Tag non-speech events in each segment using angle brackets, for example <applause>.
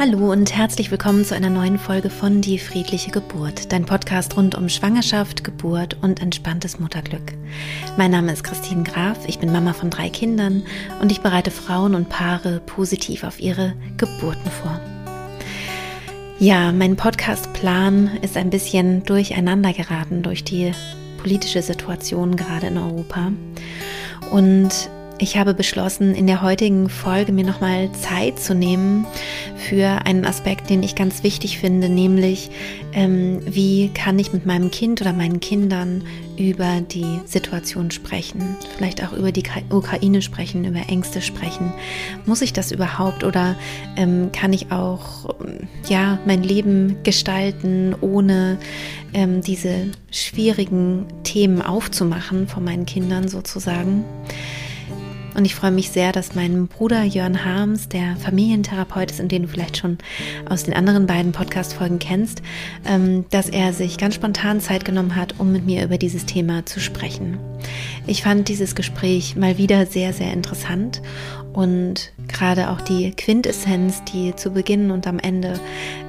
Hallo und herzlich willkommen zu einer neuen Folge von Die friedliche Geburt, dein Podcast rund um Schwangerschaft, Geburt und entspanntes Mutterglück. Mein Name ist Christine Graf, ich bin Mama von drei Kindern und ich bereite Frauen und Paare positiv auf ihre Geburten vor. Ja, mein Podcastplan ist ein bisschen durcheinander geraten durch die politische Situation gerade in Europa. Und ich habe beschlossen, in der heutigen Folge mir nochmal Zeit zu nehmen für einen Aspekt, den ich ganz wichtig finde, nämlich ähm, wie kann ich mit meinem Kind oder meinen Kindern über die Situation sprechen, vielleicht auch über die Ukraine sprechen, über Ängste sprechen. Muss ich das überhaupt oder ähm, kann ich auch ja mein Leben gestalten, ohne ähm, diese schwierigen Themen aufzumachen von meinen Kindern sozusagen? Und ich freue mich sehr, dass mein Bruder Jörn Harms, der Familientherapeut ist, und den du vielleicht schon aus den anderen beiden Podcast-Folgen kennst, ähm, dass er sich ganz spontan Zeit genommen hat, um mit mir über dieses Thema zu sprechen. Ich fand dieses Gespräch mal wieder sehr, sehr interessant und gerade auch die Quintessenz, die zu Beginn und am Ende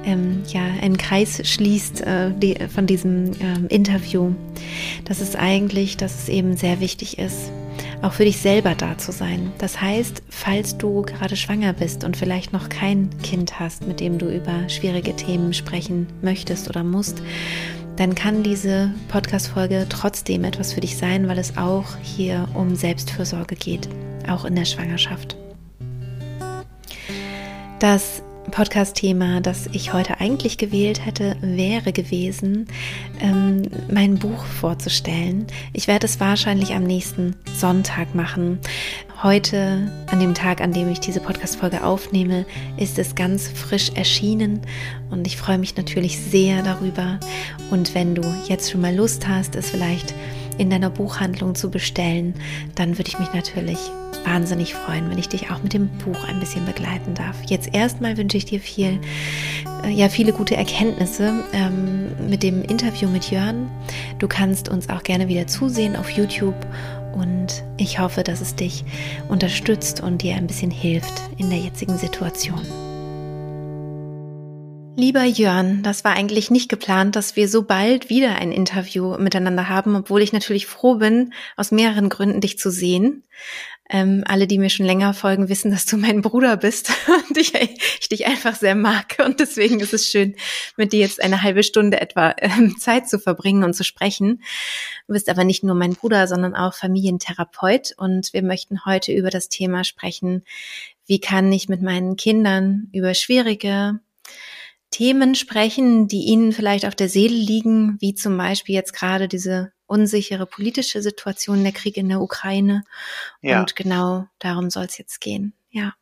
ähm, ja einen Kreis schließt äh, die, von diesem ähm, Interview, das ist eigentlich, dass es eben sehr wichtig ist, auch für dich selber da zu sein. Das heißt, falls du gerade schwanger bist und vielleicht noch kein Kind hast, mit dem du über schwierige Themen sprechen möchtest oder musst, dann kann diese Podcast-Folge trotzdem etwas für dich sein, weil es auch hier um Selbstfürsorge geht, auch in der Schwangerschaft. Das Podcast-Thema, das ich heute eigentlich gewählt hätte, wäre gewesen, ähm, mein Buch vorzustellen. Ich werde es wahrscheinlich am nächsten Sonntag machen. Heute, an dem Tag, an dem ich diese Podcast-Folge aufnehme, ist es ganz frisch erschienen und ich freue mich natürlich sehr darüber. Und wenn du jetzt schon mal Lust hast, es vielleicht in deiner Buchhandlung zu bestellen, dann würde ich mich natürlich wahnsinnig freuen, wenn ich dich auch mit dem Buch ein bisschen begleiten darf. Jetzt erstmal wünsche ich dir viel, äh, ja, viele gute Erkenntnisse ähm, mit dem Interview mit Jörn. Du kannst uns auch gerne wieder zusehen auf YouTube und ich hoffe, dass es dich unterstützt und dir ein bisschen hilft in der jetzigen Situation. Lieber Jörn, das war eigentlich nicht geplant, dass wir so bald wieder ein Interview miteinander haben, obwohl ich natürlich froh bin, aus mehreren Gründen dich zu sehen. Ähm, alle, die mir schon länger folgen, wissen, dass du mein Bruder bist <laughs> und ich, ich dich einfach sehr mag. Und deswegen ist es schön, mit dir jetzt eine halbe Stunde etwa ähm, Zeit zu verbringen und zu sprechen. Du bist aber nicht nur mein Bruder, sondern auch Familientherapeut. Und wir möchten heute über das Thema sprechen, wie kann ich mit meinen Kindern über schwierige Themen sprechen, die Ihnen vielleicht auf der Seele liegen, wie zum Beispiel jetzt gerade diese unsichere politische Situation, der Krieg in der Ukraine. Ja. Und genau darum soll es jetzt gehen. Ja.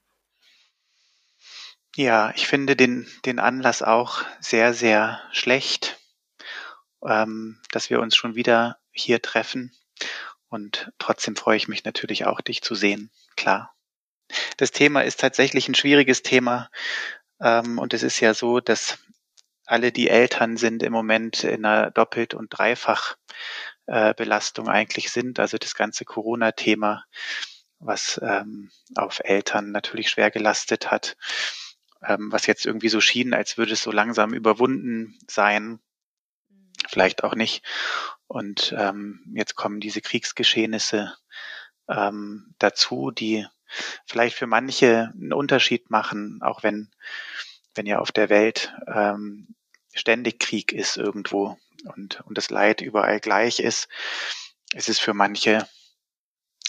Ja, ich finde den, den Anlass auch sehr, sehr schlecht, ähm, dass wir uns schon wieder hier treffen. Und trotzdem freue ich mich natürlich auch, dich zu sehen. Klar. Das Thema ist tatsächlich ein schwieriges Thema, ähm, und es ist ja so, dass alle, die Eltern sind, im Moment in einer Doppelt- und Dreifach-Belastung äh, eigentlich sind. Also das ganze Corona-Thema, was ähm, auf Eltern natürlich schwer gelastet hat, ähm, was jetzt irgendwie so schien, als würde es so langsam überwunden sein. Vielleicht auch nicht. Und ähm, jetzt kommen diese Kriegsgeschehnisse ähm, dazu, die vielleicht für manche einen Unterschied machen, auch wenn, wenn ja auf der Welt ähm, ständig Krieg ist irgendwo und, und das Leid überall gleich ist, ist es für manche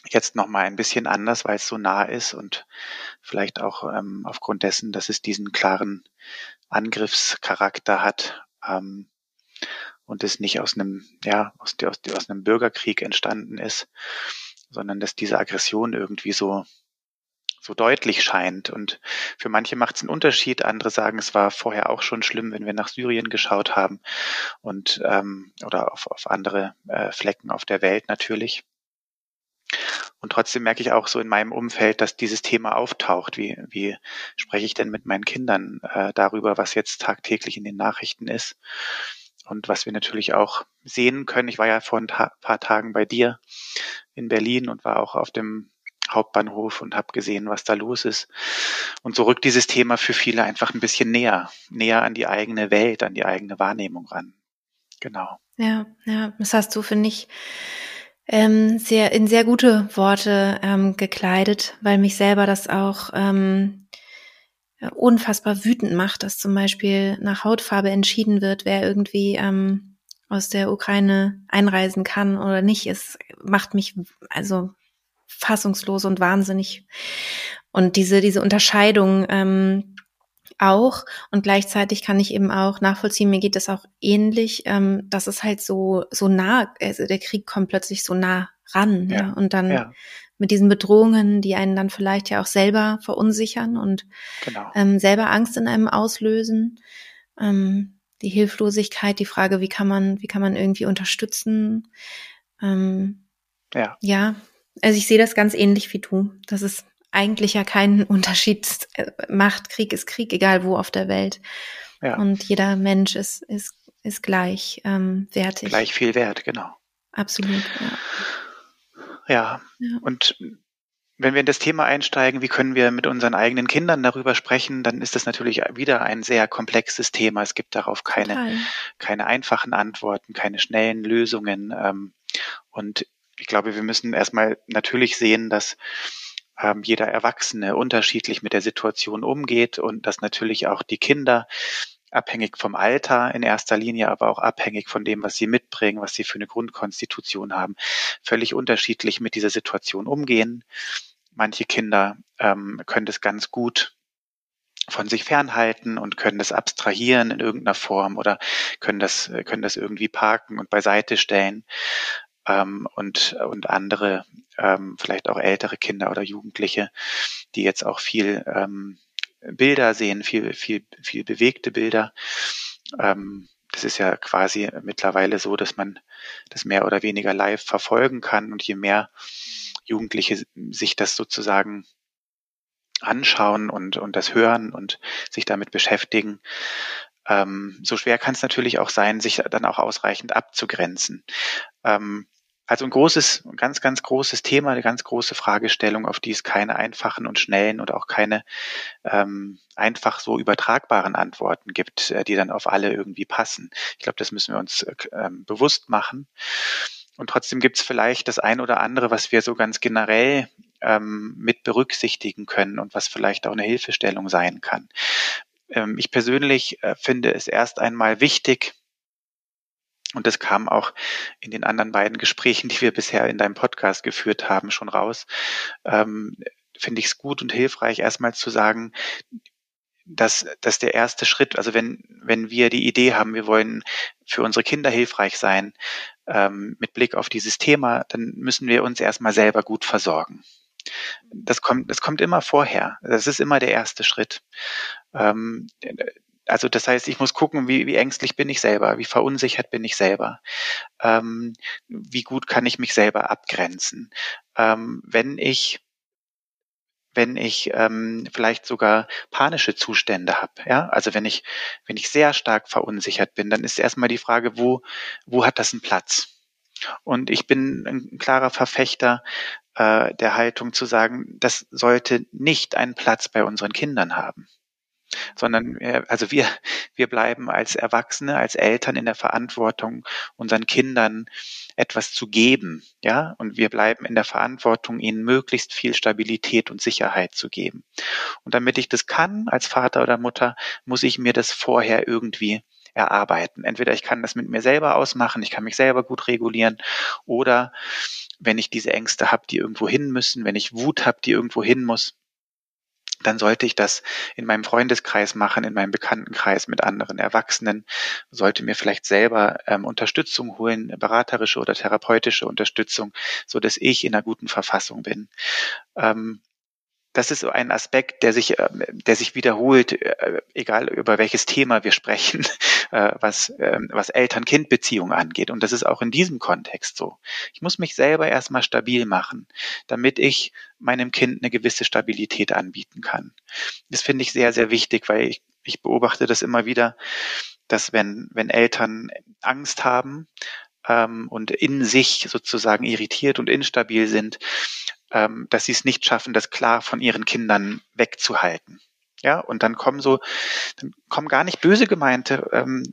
jetzt nochmal ein bisschen anders, weil es so nah ist und vielleicht auch ähm, aufgrund dessen, dass es diesen klaren Angriffscharakter hat ähm, und es nicht aus einem, ja, aus, aus, aus einem Bürgerkrieg entstanden ist, sondern dass diese Aggression irgendwie so so deutlich scheint. Und für manche macht es einen Unterschied. Andere sagen, es war vorher auch schon schlimm, wenn wir nach Syrien geschaut haben und ähm, oder auf, auf andere äh, Flecken auf der Welt natürlich. Und trotzdem merke ich auch so in meinem Umfeld, dass dieses Thema auftaucht. Wie, wie spreche ich denn mit meinen Kindern äh, darüber, was jetzt tagtäglich in den Nachrichten ist? Und was wir natürlich auch sehen können, ich war ja vor ein paar Tagen bei dir in Berlin und war auch auf dem Hauptbahnhof und habe gesehen, was da los ist. Und so rückt dieses Thema für viele einfach ein bisschen näher, näher an die eigene Welt, an die eigene Wahrnehmung ran. Genau. Ja, ja, das hast du, finde ich, ähm, sehr in sehr gute Worte ähm, gekleidet, weil mich selber das auch ähm, unfassbar wütend macht, dass zum Beispiel nach Hautfarbe entschieden wird, wer irgendwie ähm, aus der Ukraine einreisen kann oder nicht. Es macht mich also fassungslos und wahnsinnig. Und diese diese Unterscheidung ähm, auch und gleichzeitig kann ich eben auch nachvollziehen, mir geht es auch ähnlich, ähm, dass es halt so so nah, also der Krieg kommt plötzlich so nah ran ja. ja und dann ja. mit diesen Bedrohungen, die einen dann vielleicht ja auch selber verunsichern und genau. ähm, selber Angst in einem auslösen, ähm, die Hilflosigkeit, die Frage, wie kann man wie kann man irgendwie unterstützen, ähm, ja ja, also ich sehe das ganz ähnlich wie du, das ist eigentlich ja keinen <laughs> Unterschied macht. Krieg ist Krieg, egal wo auf der Welt. Ja. Und jeder Mensch ist, ist, ist gleich ähm, wertig. Gleich viel wert, genau. Absolut, ja. Ja, ja. und wenn wir in das Thema einsteigen, wie können wir mit unseren eigenen Kindern darüber sprechen, dann ist das natürlich wieder ein sehr komplexes Thema. Es gibt darauf keine, keine einfachen Antworten, keine schnellen Lösungen. Ähm, und ich glaube, wir müssen erstmal natürlich sehen, dass ähm, jeder Erwachsene unterschiedlich mit der Situation umgeht und dass natürlich auch die Kinder abhängig vom Alter in erster Linie, aber auch abhängig von dem, was sie mitbringen, was sie für eine Grundkonstitution haben, völlig unterschiedlich mit dieser Situation umgehen. Manche Kinder ähm, können das ganz gut von sich fernhalten und können das abstrahieren in irgendeiner Form oder können das, können das irgendwie parken und beiseite stellen ähm, und, und andere, ähm, vielleicht auch ältere Kinder oder Jugendliche, die jetzt auch viel ähm, Bilder sehen, viel, viel, viel bewegte Bilder. Ähm, das ist ja quasi mittlerweile so, dass man das mehr oder weniger live verfolgen kann und je mehr Jugendliche sich das sozusagen anschauen und, und das hören und sich damit beschäftigen, ähm, so schwer kann es natürlich auch sein, sich dann auch ausreichend abzugrenzen. Ähm, also ein großes, ganz, ganz großes Thema, eine ganz große Fragestellung, auf die es keine einfachen und schnellen und auch keine ähm, einfach so übertragbaren Antworten gibt, äh, die dann auf alle irgendwie passen. Ich glaube, das müssen wir uns äh, ähm, bewusst machen. Und trotzdem gibt es vielleicht das ein oder andere, was wir so ganz generell ähm, mit berücksichtigen können und was vielleicht auch eine Hilfestellung sein kann. Ähm, ich persönlich äh, finde es erst einmal wichtig, und das kam auch in den anderen beiden Gesprächen, die wir bisher in deinem Podcast geführt haben, schon raus. Ähm, Finde ich es gut und hilfreich, erstmal zu sagen, dass, dass der erste Schritt, also wenn, wenn wir die Idee haben, wir wollen für unsere Kinder hilfreich sein, ähm, mit Blick auf dieses Thema, dann müssen wir uns erstmal selber gut versorgen. Das kommt, das kommt immer vorher. Das ist immer der erste Schritt. Ähm, also das heißt, ich muss gucken, wie, wie ängstlich bin ich selber, wie verunsichert bin ich selber, ähm, wie gut kann ich mich selber abgrenzen. Ähm, wenn ich wenn ich ähm, vielleicht sogar panische Zustände habe, ja, also wenn ich wenn ich sehr stark verunsichert bin, dann ist erstmal die Frage, wo wo hat das einen Platz? Und ich bin ein klarer Verfechter äh, der Haltung zu sagen, das sollte nicht einen Platz bei unseren Kindern haben sondern also wir, wir bleiben als Erwachsene, als Eltern in der Verantwortung, unseren Kindern etwas zu geben, ja, und wir bleiben in der Verantwortung, ihnen möglichst viel Stabilität und Sicherheit zu geben. Und damit ich das kann als Vater oder Mutter, muss ich mir das vorher irgendwie erarbeiten. Entweder ich kann das mit mir selber ausmachen, ich kann mich selber gut regulieren, oder wenn ich diese Ängste habe, die irgendwo hin müssen, wenn ich Wut habe, die irgendwo hin muss, dann sollte ich das in meinem Freundeskreis machen, in meinem Bekanntenkreis mit anderen Erwachsenen, sollte mir vielleicht selber ähm, Unterstützung holen, beraterische oder therapeutische Unterstützung, so dass ich in einer guten Verfassung bin. Ähm, das ist ein Aspekt, der sich, ähm, der sich wiederholt, äh, egal über welches Thema wir sprechen, <laughs> äh, was, ähm, was Eltern-Kind-Beziehungen angeht. Und das ist auch in diesem Kontext so. Ich muss mich selber erstmal stabil machen, damit ich meinem Kind eine gewisse Stabilität anbieten kann. Das finde ich sehr, sehr wichtig, weil ich, ich beobachte das immer wieder, dass wenn, wenn Eltern Angst haben, ähm, und in sich sozusagen irritiert und instabil sind, ähm, dass sie es nicht schaffen, das klar von ihren Kindern wegzuhalten. Ja, und dann kommen so, dann kommen gar nicht böse gemeinte ähm,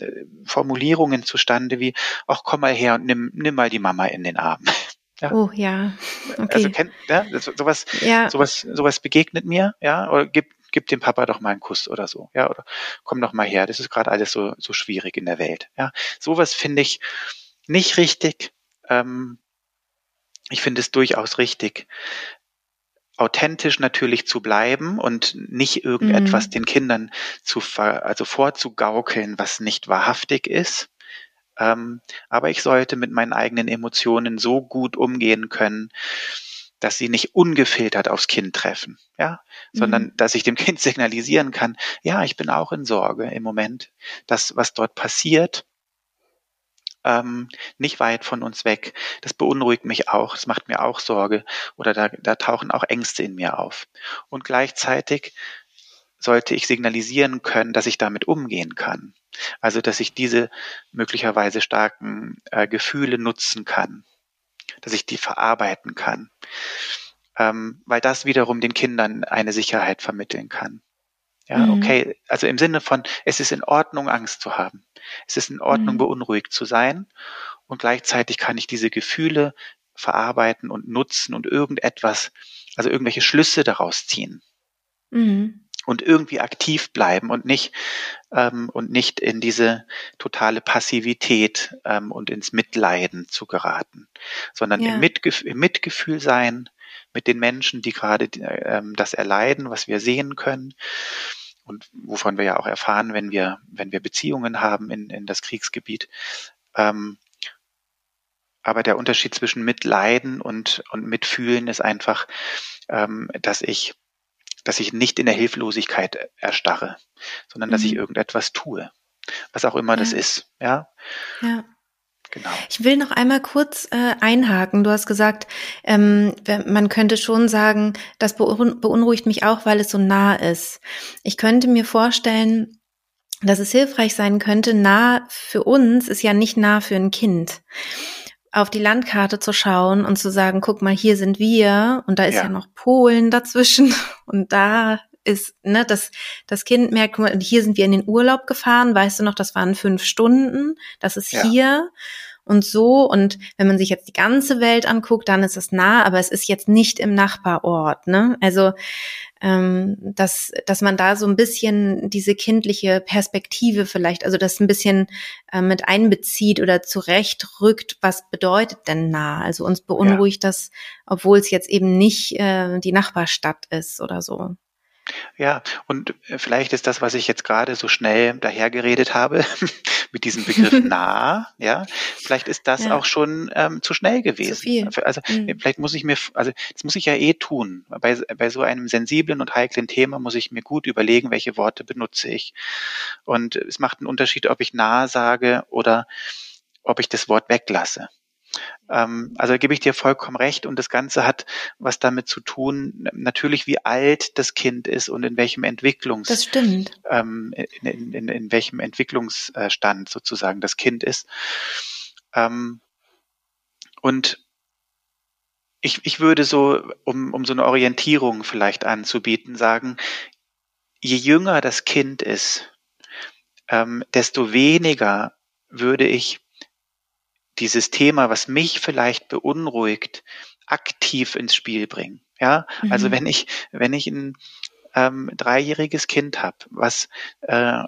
Formulierungen zustande wie, ach komm mal her und nimm, nimm mal die Mama in den Arm. <laughs> Ja. Oh ja. Okay. Also kennt, ja, sowas, ja. sowas, sowas begegnet mir, ja, oder gib, gib dem Papa doch mal einen Kuss oder so, ja, oder komm doch mal her, das ist gerade alles so, so schwierig in der Welt, ja. Sowas finde ich nicht richtig. Ähm, ich finde es durchaus richtig, authentisch natürlich zu bleiben und nicht irgendetwas mhm. den Kindern zu ver, also vorzugaukeln, was nicht wahrhaftig ist. Ähm, aber ich sollte mit meinen eigenen Emotionen so gut umgehen können, dass sie nicht ungefiltert aufs Kind treffen, ja, mhm. sondern dass ich dem Kind signalisieren kann, ja, ich bin auch in Sorge im Moment. Das, was dort passiert, ähm, nicht weit von uns weg. Das beunruhigt mich auch, es macht mir auch Sorge oder da, da tauchen auch Ängste in mir auf. Und gleichzeitig sollte ich signalisieren können, dass ich damit umgehen kann. Also dass ich diese möglicherweise starken äh, Gefühle nutzen kann, dass ich die verarbeiten kann, ähm, weil das wiederum den Kindern eine Sicherheit vermitteln kann. Ja, mhm. okay. Also im Sinne von, es ist in Ordnung, Angst zu haben. Es ist in Ordnung, mhm. beunruhigt zu sein. Und gleichzeitig kann ich diese Gefühle verarbeiten und nutzen und irgendetwas, also irgendwelche Schlüsse daraus ziehen. Mhm. Und irgendwie aktiv bleiben und nicht, ähm, und nicht in diese totale Passivität ähm, und ins Mitleiden zu geraten, sondern ja. im, Mitgef im Mitgefühl sein mit den Menschen, die gerade ähm, das erleiden, was wir sehen können und wovon wir ja auch erfahren, wenn wir, wenn wir Beziehungen haben in, in das Kriegsgebiet. Ähm, aber der Unterschied zwischen Mitleiden und, und Mitfühlen ist einfach, ähm, dass ich, dass ich nicht in der Hilflosigkeit erstarre, sondern mhm. dass ich mhm. irgendetwas tue. Was auch immer ja. das ist, ja. Ja. Genau. Ich will noch einmal kurz äh, einhaken. Du hast gesagt, ähm, man könnte schon sagen, das beunruhigt mich auch, weil es so nah ist. Ich könnte mir vorstellen, dass es hilfreich sein könnte, nah für uns ist ja nicht nah für ein Kind. Auf die Landkarte zu schauen und zu sagen, guck mal, hier sind wir und da ist ja, ja noch Polen dazwischen <laughs> und da ist, ne, das, das Kind merkt, hier sind wir in den Urlaub gefahren, weißt du noch, das waren fünf Stunden, das ist ja. hier und so. Und wenn man sich jetzt die ganze Welt anguckt, dann ist es nah, aber es ist jetzt nicht im Nachbarort, ne? Also, ähm, dass, dass man da so ein bisschen diese kindliche Perspektive vielleicht, also das ein bisschen äh, mit einbezieht oder zurechtrückt, was bedeutet denn nah? Also uns beunruhigt ja. das, obwohl es jetzt eben nicht äh, die Nachbarstadt ist oder so. Ja, und äh, vielleicht ist das, was ich jetzt gerade so schnell dahergeredet habe, <laughs> mit diesem Begriff <laughs> nah, ja, vielleicht ist das ja. auch schon ähm, zu schnell gewesen. Zu. Also mhm. vielleicht muss ich mir, also das muss ich ja eh tun. Bei, bei so einem sensiblen und heiklen Thema muss ich mir gut überlegen, welche Worte benutze ich. Und es macht einen Unterschied, ob ich nah sage oder ob ich das Wort weglasse. Ähm, also gebe ich dir vollkommen recht und das Ganze hat was damit zu tun, natürlich wie alt das Kind ist und in welchem Entwicklungs das stimmt. Ähm, in, in, in, welchem Entwicklungsstand sozusagen das Kind ist. Ähm, und ich, ich würde so, um, um so eine Orientierung vielleicht anzubieten, sagen, je jünger das Kind ist, ähm, desto weniger würde ich dieses Thema, was mich vielleicht beunruhigt, aktiv ins Spiel bringen. Ja, also mhm. also wenn ich, wenn ich ein ähm, dreijähriges Kind habe, was äh,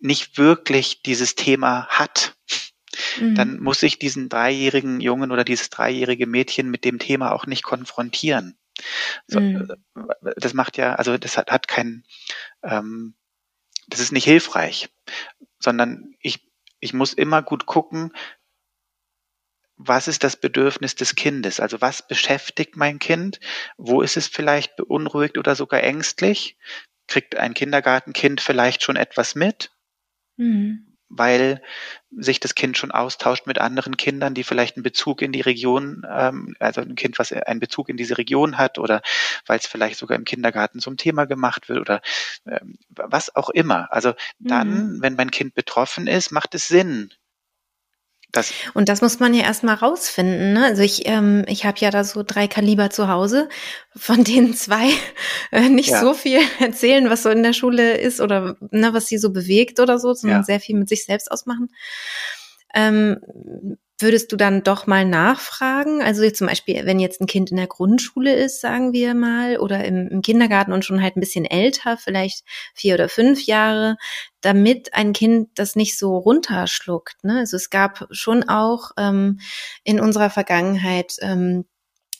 nicht wirklich dieses Thema hat, mhm. dann muss ich diesen dreijährigen Jungen oder dieses dreijährige Mädchen mit dem Thema auch nicht konfrontieren. So, mhm. Äh, das macht ja, also das hat, hat kein, ähm, das ist nicht hilfreich, sondern ich ich muss immer gut gucken, was ist das Bedürfnis des Kindes? Also was beschäftigt mein Kind? Wo ist es vielleicht beunruhigt oder sogar ängstlich? Kriegt ein Kindergartenkind vielleicht schon etwas mit? Mhm weil sich das Kind schon austauscht mit anderen Kindern, die vielleicht einen Bezug in die Region, ähm, also ein Kind, was einen Bezug in diese Region hat oder weil es vielleicht sogar im Kindergarten zum Thema gemacht wird oder ähm, was auch immer. Also dann, mhm. wenn mein Kind betroffen ist, macht es Sinn, Das und das muss man ja erstmal rausfinden. Ne? Also ich, ähm, ich habe ja da so drei Kaliber zu Hause, von denen zwei <laughs> äh, nicht ja. so viel erzählen, was so in der Schule ist oder ne, was sie so bewegt oder so, sondern ja. sehr viel mit sich selbst ausmachen. Ähm, Würdest du dann doch mal nachfragen? Also zum Beispiel, wenn jetzt ein Kind in der Grundschule ist, sagen wir mal, oder im, im, Kindergarten und schon halt ein bisschen älter, vielleicht vier oder fünf Jahre, damit ein Kind das nicht so runterschluckt. Ne? Also es gab schon auch ähm, in unserer Vergangenheit ähm,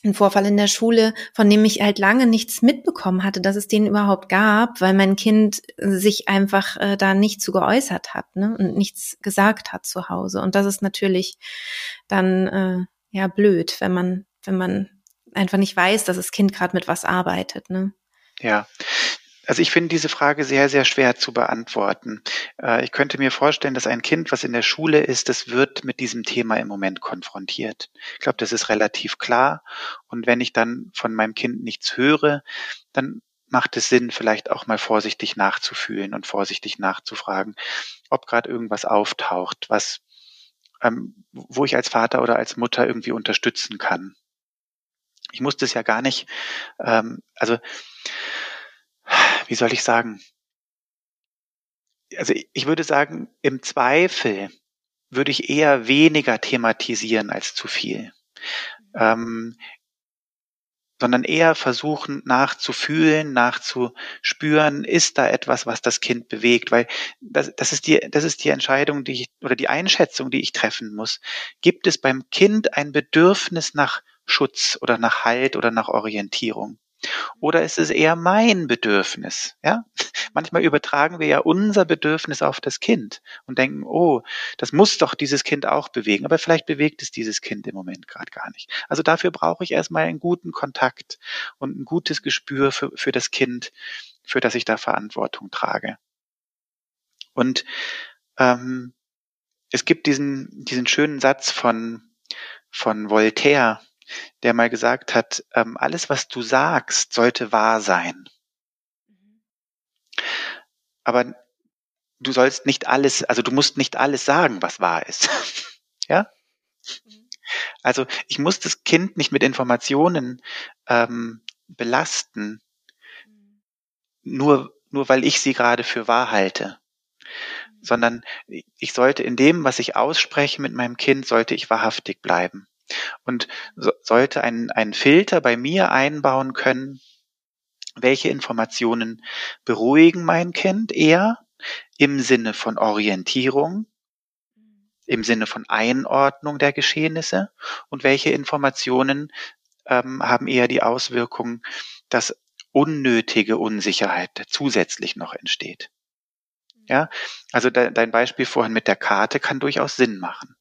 ein Vorfall in der Schule, von dem ich halt lange nichts mitbekommen hatte, dass es den überhaupt gab, weil mein Kind sich einfach äh, da nicht zu geäußert hat ne? und nichts gesagt hat zu Hause. Und das ist natürlich dann äh, ja blöd, wenn man wenn man einfach nicht weiß, dass das Kind gerade mit was arbeitet. Ne? Ja, also ich finde diese Frage sehr, sehr schwer zu beantworten. Äh, ich könnte mir vorstellen, dass ein Kind, was in der Schule ist, das wird mit diesem Thema im Moment konfrontiert. Ich glaube, das ist relativ klar. Und wenn ich dann von meinem Kind nichts höre, dann macht es Sinn, vielleicht auch mal vorsichtig nachzufühlen und vorsichtig nachzufragen, ob gerade irgendwas auftaucht, was, ähm, wo ich als Vater oder als Mutter irgendwie unterstützen kann. Ich muss das ja gar nicht, ähm, also wie soll ich sagen? Also ich würde sagen, im Zweifel würde ich eher weniger thematisieren als zu viel. Ähm, sondern eher versuchen nachzufühlen, nachzuspüren, ist da etwas, was das Kind bewegt, weil das, das ist die, das ist die Entscheidung, die ich, oder die Einschätzung, die ich treffen muss. Gibt es beim Kind ein Bedürfnis nach Schutz oder nach Halt oder nach Orientierung? Oder ist es eher mein Bedürfnis? Ja? <laughs> Manchmal übertragen wir ja unser Bedürfnis auf das Kind und denken, oh, das muss doch dieses Kind auch bewegen. Aber vielleicht bewegt es dieses Kind im Moment gerade gar nicht. Also dafür brauche ich erstmal einen guten Kontakt und ein gutes Gespür für, für das Kind, für das ich da Verantwortung trage. Und ähm, es gibt diesen, diesen schönen Satz von, von Voltaire, der mal gesagt hat, ähm, alles, was du sagst, sollte wahr sein. Aber du sollst nicht alles, also du musst nicht alles sagen, was wahr ist. <laughs> ja? Also ich muss das Kind nicht mit Informationen ähm, belasten, nur, nur weil ich sie gerade für wahr halte sondern ich sollte in dem, was ich ausspreche mit meinem Kind, sollte ich wahrhaftig bleiben und so, sollte ein, ein Filter bei mir einbauen können, welche Informationen beruhigen mein Kind eher im Sinne von Orientierung, im Sinne von Einordnung der Geschehnisse und welche Informationen ähm, haben eher die Auswirkung, dass unnötige Unsicherheit zusätzlich noch entsteht. Ja, also de, dein Beispiel vorhin mit der Karte kann durchaus Sinn machen.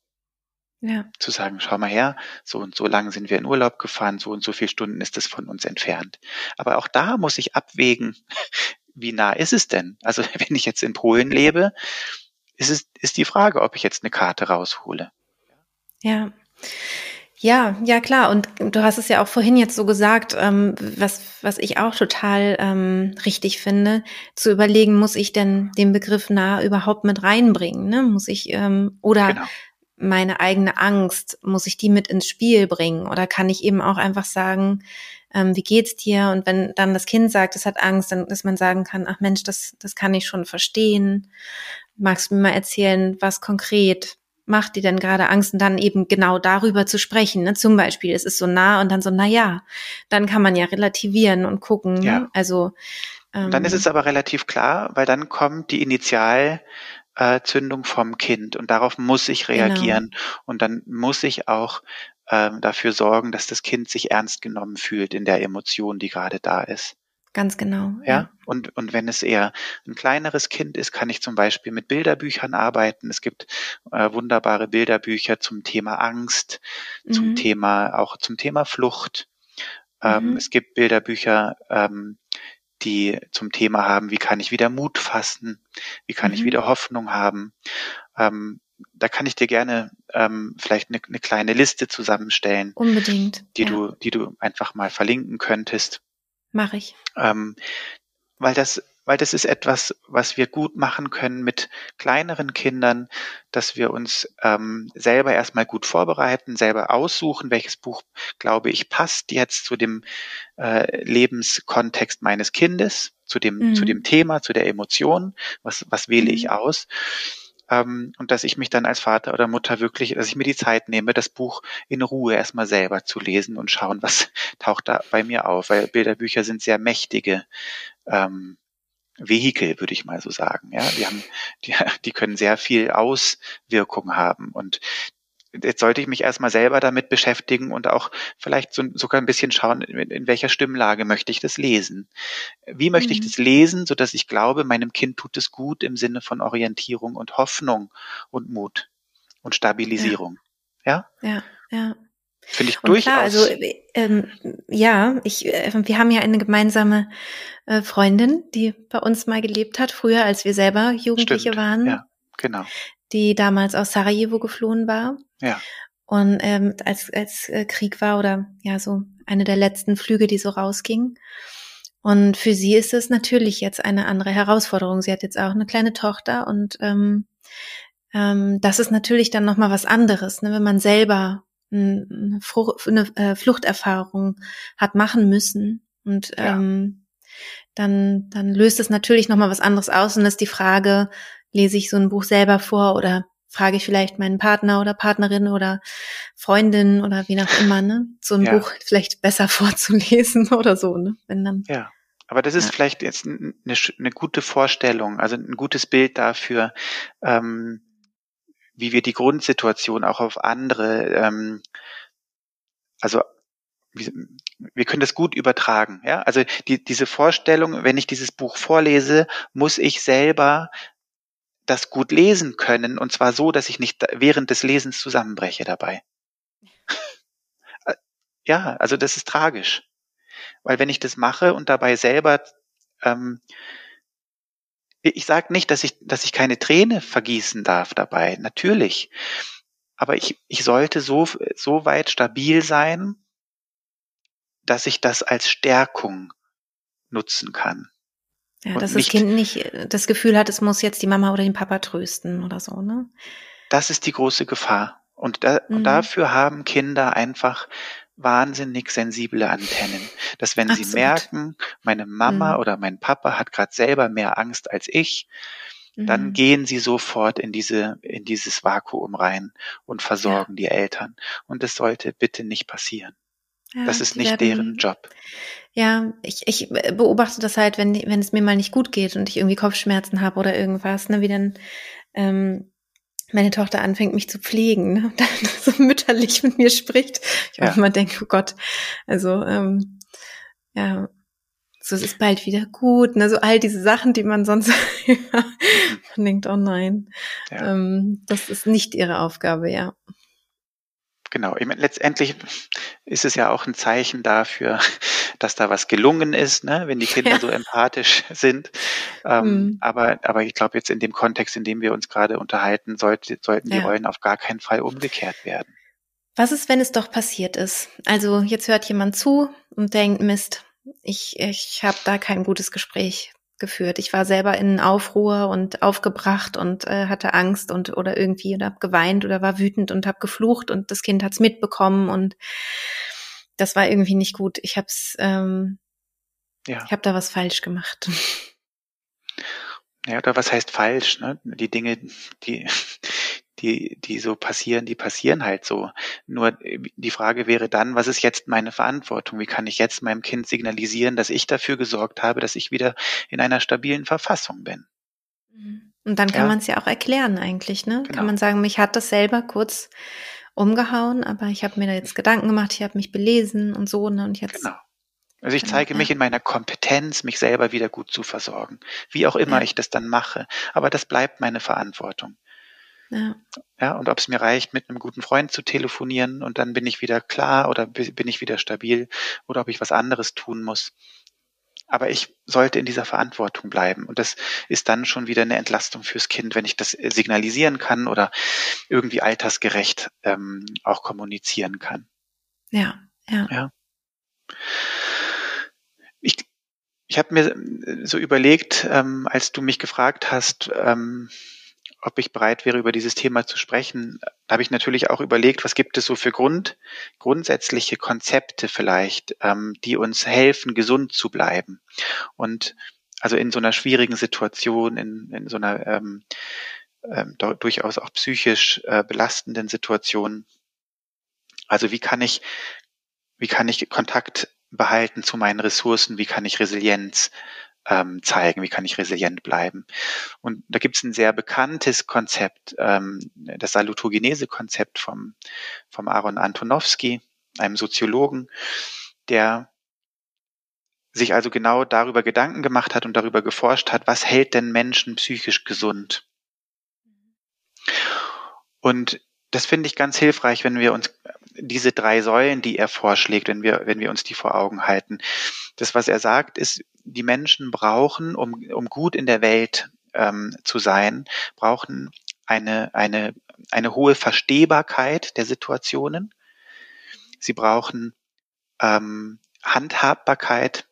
Ja. Zu sagen, schau mal her, so und so lange sind wir in Urlaub gefahren, so und so viele Stunden ist es von uns entfernt. Aber auch da muss ich abwägen, <laughs> wie nah ist es denn? Also <laughs> wenn ich jetzt in Polen lebe, ist es, ist die Frage, ob ich jetzt eine Karte raushole. Ja. Ja, ja klar. Und du hast es ja auch vorhin jetzt so gesagt, ähm, was, was ich auch total ähm, richtig finde, zu überlegen, muss ich denn den Begriff nah überhaupt mit reinbringen? Ne? Muss ich ähm, oder genau meine eigene Angst, muss ich die mit ins Spiel bringen? Oder kann ich eben auch einfach sagen, ähm, wie geht's dir? Und wenn dann das Kind sagt, es hat Angst, dann, dass man sagen kann, ach Mensch, das, das kann ich schon verstehen. Magst du mir mal erzählen, was konkret macht dir denn gerade Angst? Und dann eben genau darüber zu sprechen. Ne? Zum Beispiel, es ist so nah und dann so, na ja, dann kann man ja relativieren und gucken. Ne? Ja. Also, ähm, dann ist es aber relativ klar, weil dann kommt die Initial, äh, Zündung vom Kind und darauf muss ich genau. reagieren genau. und dann muss ich auch ähm, dafür sorgen, dass das Kind sich ernst genommen fühlt in der Emotion, die gerade da ist. Ganz genau. Ja? ja. Und, und wenn es eher ein kleineres Kind ist, kann ich zum Beispiel mit Bilderbüchern arbeiten. Es gibt äh, wunderbare Bilderbücher zum Thema Angst, mhm. zum Thema, auch zum Thema Flucht. Ähm, mhm. Es gibt Bilderbücher, ähm, die zum Thema haben, wie kann ich wieder Mut fassen, wie kann mhm. ich wieder Hoffnung haben. Ähm, da kann ich dir gerne ähm, vielleicht eine, eine kleine Liste zusammenstellen. Unbedingt. Die ja. du, die du einfach mal verlinken könntest. Mache ich. Ähm, weil das, weil das ist etwas, was wir gut machen können mit kleineren Kindern, dass wir uns ähm, selber erstmal gut vorbereiten, selber aussuchen, welches Buch, glaube ich, passt jetzt zu dem äh, Lebenskontext meines Kindes, zu dem, mhm. zu dem Thema, zu der Emotion, was, was wähle mhm. ich aus ähm, und dass ich mich dann als Vater oder Mutter wirklich, dass ich mir die Zeit nehme, das Buch in Ruhe erstmal selber zu lesen und schauen, was <laughs> taucht da bei mir auf, weil Bilderbücher sind sehr mächtige ähm, Vehikel, würde ich mal so sagen. Ja, die haben, die, die können sehr viel Auswirkung haben und jetzt sollte ich mich erstmal selber damit beschäftigen und auch vielleicht so, sogar ein bisschen schauen, in, in, welcher Stimmlage möchte ich das lesen. Wie möchte mhm. ich das lesen, so dass ich glaube, meinem Kind tut es gut im Sinne von Orientierung und Hoffnung und Mut und Stabilisierung. Ja, ja, ja. ja. Finde ich und durchaus. Klar, also ähm, ja, ich, äh, wir haben ja eine gemeinsame äh, Freundin, die bei uns mal gelebt hat, früher, als wir selber Jugendliche Stimmt. waren. Ja, genau die damals aus Sarajevo geflohen war. Ja. Und ähm, als, als äh, Krieg war oder ja, so eine der letzten Flüge, die so rausging. Und für sie ist es natürlich jetzt eine andere Herausforderung. Sie hat jetzt auch eine kleine Tochter und ähm, ähm, das ist natürlich dann nochmal was anderes, ne, wenn man selber eine, äh, Fluchterfahrung hat machen müssen. Und ja. ähm, dann, dann löst es natürlich nochmal was anderes aus und ist die Frage, lese ich so ein Buch selber vor oder frage ich vielleicht meinen Partner oder Partnerin oder Freundin oder wie auch immer, ne? So ein ja. Buch vielleicht besser <laughs> vorzulesen oder so, ne? Wenn dann. Ja. Aber das ist ja. vielleicht jetzt eine, eine, gute Vorstellung, also ein gutes Bild dafür, ähm, wie wir die Grundsituation auch auf andere, ähm, also wir können das gut übertragen. Ja? Also die, diese Vorstellung, wenn ich dieses Buch vorlese, muss ich selber das gut lesen können und zwar so, dass ich nicht während des Lesens zusammenbreche dabei. <laughs> Ja, also das ist tragisch. Weil wenn ich das mache und dabei selber, ähm, ich sage nicht, dass ich, dass ich keine Träne vergießen darf dabei, natürlich. Aber ich, ich sollte so, so weit stabil sein, dass ich das als Stärkung nutzen kann. Ja, dass das Kind nicht das Gefühl hat, es muss jetzt die Mama oder den Papa trösten oder so, ne? Das ist die große Gefahr. Und, da, mhm. und dafür haben Kinder einfach wahnsinnig sensible Antennen, dass wenn Absolut. sie merken, meine Mama mhm. oder mein Papa hat gerade selber mehr Angst als ich, dann mhm. gehen sie sofort in diese in dieses Vakuum rein und versorgen ja. die Eltern und das sollte bitte nicht passieren. Ja, das ist nicht werden, deren Job. Ja, ich, ich beobachte das halt, wenn, wenn es mir mal nicht gut geht und ich irgendwie Kopfschmerzen habe oder irgendwas, ne, wie dann ähm, meine Tochter anfängt, mich zu pflegen ne, <laughs> dann so mütterlich mit mir spricht. Ich ja. auch immer denke, oh Gott, also ähm, ja, so es ist bald wieder gut, ne, so all diese Sachen, die man sonst <laughs> man denkt, oh nein, ja. ähm, das ist nicht ihre Aufgabe, ja. Genau, letztendlich ist es ja auch ein Zeichen dafür, <laughs> dass da was gelungen ist, ne, wenn die Kinder ja. so empathisch <laughs> sind. Ähm, mhm. aber, aber ich glaube, jetzt in dem Kontext, in dem wir uns gerade unterhalten, sollte, sollten die ja. Rollen auf gar keinen Fall umgekehrt werden. Was ist, wenn es doch passiert ist? Also jetzt hört jemand zu und denkt, Mist, ich, ich habe da kein gutes Gespräch geführt. Ich war selber in Aufruhr und aufgebracht und äh, hatte Angst und oder irgendwie oder hab geweint oder war wütend und habe geflucht und das Kind hat's mitbekommen und das war irgendwie nicht gut. Ich hab's, ähm, ja. ich habe da was falsch gemacht. Ja, oder was heißt falsch? Ne? Die Dinge, die die, die so passieren, die passieren halt so. Nur äh, die Frage wäre dann, was ist jetzt meine Verantwortung? Wie kann ich jetzt meinem Kind signalisieren, dass ich dafür gesorgt habe, dass ich wieder in einer stabilen Verfassung bin? Mhm. Und dann kann ja. man es ja auch erklären eigentlich, ne? Genau. Kann man sagen, mich hat das selber kurz umgehauen, aber ich habe mir da jetzt Gedanken gemacht, ich habe mich belesen und so, ne? Und jetzt. Genau. Also ich zeige mich in meiner Kompetenz, mich selber wieder gut zu versorgen. Wie auch immer ich das dann mache. Aber das bleibt meine Verantwortung. Ja. ja, und ob es mir reicht, mit einem guten Freund zu telefonieren und dann bin ich wieder klar oder bin ich wieder stabil oder ob ich was anderes tun muss. Aber ich sollte in dieser Verantwortung bleiben. Und das ist dann schon wieder eine Entlastung fürs Kind, wenn ich das signalisieren kann oder irgendwie altersgerecht ähm, auch kommunizieren kann. Ja, ja. ja. Ich, ich habe mir so überlegt, ähm, als du mich gefragt hast, ähm, ob ich bereit wäre, über dieses Thema zu sprechen, da habe ich natürlich auch überlegt, was gibt es so für Grund, grundsätzliche Konzepte vielleicht, ähm, die uns helfen, gesund zu bleiben. Und also in so einer schwierigen Situation, in, in so einer ähm, ähm, durchaus auch psychisch äh, belastenden Situation. Also wie kann ich, wie kann ich Kontakt behalten zu meinen Ressourcen? Wie kann ich Resilienz ähm, zeigen, wie kann ich resilient bleiben. Und da gibt es ein sehr bekanntes Konzept, ähm, das Salutogenese-Konzept vom, vom Aaron Antonowski, einem Soziologen, der sich also genau darüber Gedanken gemacht hat und darüber geforscht hat, was hält denn Menschen psychisch gesund? Und das finde ich ganz hilfreich, wenn wir uns diese drei Säulen, die er vorschlägt, wenn wir, wenn wir uns die vor Augen halten. Das, was er sagt, ist, die Menschen brauchen, um, um gut in der Welt ähm, zu sein, brauchen eine, eine, eine hohe Verstehbarkeit der Situationen. Sie brauchen ähm, Handhabbarkeit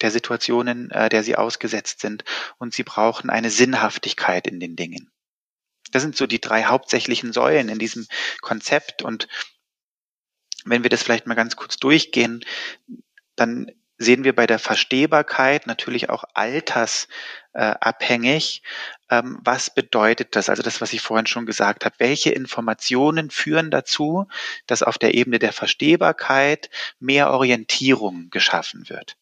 der Situationen, äh, der sie ausgesetzt sind. Und sie brauchen eine Sinnhaftigkeit in den Dingen. Das sind so die drei hauptsächlichen Säulen in diesem Konzept. Und wenn wir das vielleicht mal ganz kurz durchgehen, dann sehen wir bei der Verstehbarkeit natürlich auch altersabhängig. Äh, ähm, was bedeutet das? Also das, was ich vorhin schon gesagt habe. Welche Informationen führen dazu, dass auf der Ebene der Verstehbarkeit mehr Orientierung geschaffen wird?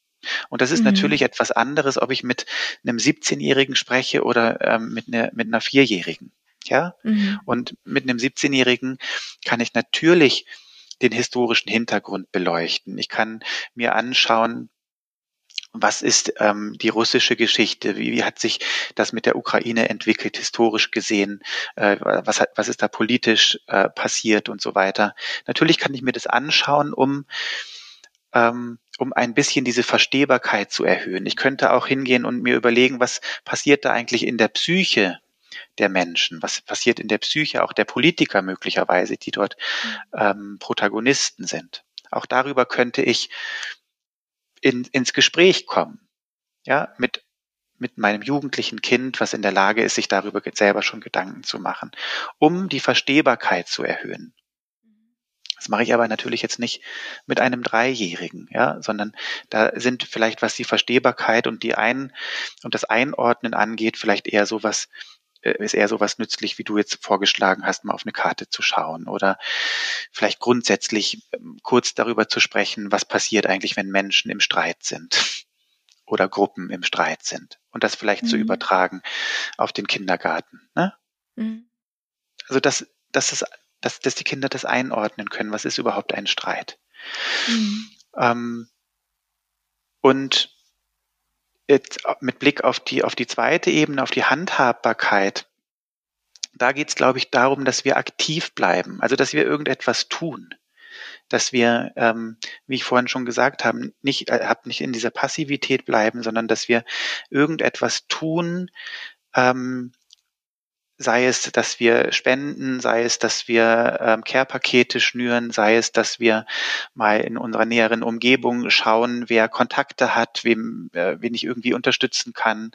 Und das ist mhm. natürlich etwas anderes, ob ich mit einem 17-Jährigen spreche oder ähm, mit, einer, mit einer Vierjährigen. Ja? Mhm. Und mit einem 17-Jährigen kann ich natürlich den historischen Hintergrund beleuchten. Ich kann mir anschauen, was ist ähm, die russische Geschichte? Wie, wie, hat sich das mit der Ukraine entwickelt, historisch gesehen? Äh, was, hat, was ist da politisch äh, passiert und so weiter? Natürlich kann ich mir das anschauen, um, ähm, um ein bisschen diese Verstehbarkeit zu erhöhen. Ich könnte auch hingehen und mir überlegen, was passiert da eigentlich in der Psyche der Menschen? Was passiert in der Psyche auch der Politiker möglicherweise, die dort ähm, Protagonisten sind? Auch darüber könnte ich in, ins Gespräch kommen. Ja, mit, mit meinem jugendlichen Kind, was in der Lage ist, sich darüber selber schon Gedanken zu machen, um die Verstehbarkeit zu erhöhen. Das mache ich aber natürlich jetzt nicht mit einem Dreijährigen, ja, sondern da sind vielleicht, was die Verstehbarkeit und die Ein- und das Einordnen angeht, vielleicht eher sowas äh, ist eher sowas nützlich, wie du jetzt vorgeschlagen hast, mal auf eine Karte zu schauen oder vielleicht grundsätzlich ähm, kurz darüber zu sprechen, was passiert eigentlich, wenn Menschen im Streit sind <laughs> oder Gruppen im Streit sind und das vielleicht mhm. zu übertragen auf den Kindergarten. Ne? Mhm. Also dass, dass, es, dass, dass die Kinder das einordnen können, was ist überhaupt ein Streit. Mhm. Ähm, und jetzt mit Blick auf die, auf die zweite Ebene, auf die Handhabbarkeit, da geht es, glaube ich, darum, dass wir aktiv bleiben, also dass wir irgendetwas tun, dass wir, ähm, wie ich vorhin schon gesagt habe, nicht, äh, nicht in dieser Passivität bleiben, sondern dass wir irgendetwas tun, ähm, sei es, dass wir spenden, sei es, dass wir ähm, Care-Pakete schnüren, sei es, dass wir mal in unserer näheren Umgebung schauen, wer Kontakte hat, wem, äh, wen ich irgendwie unterstützen kann.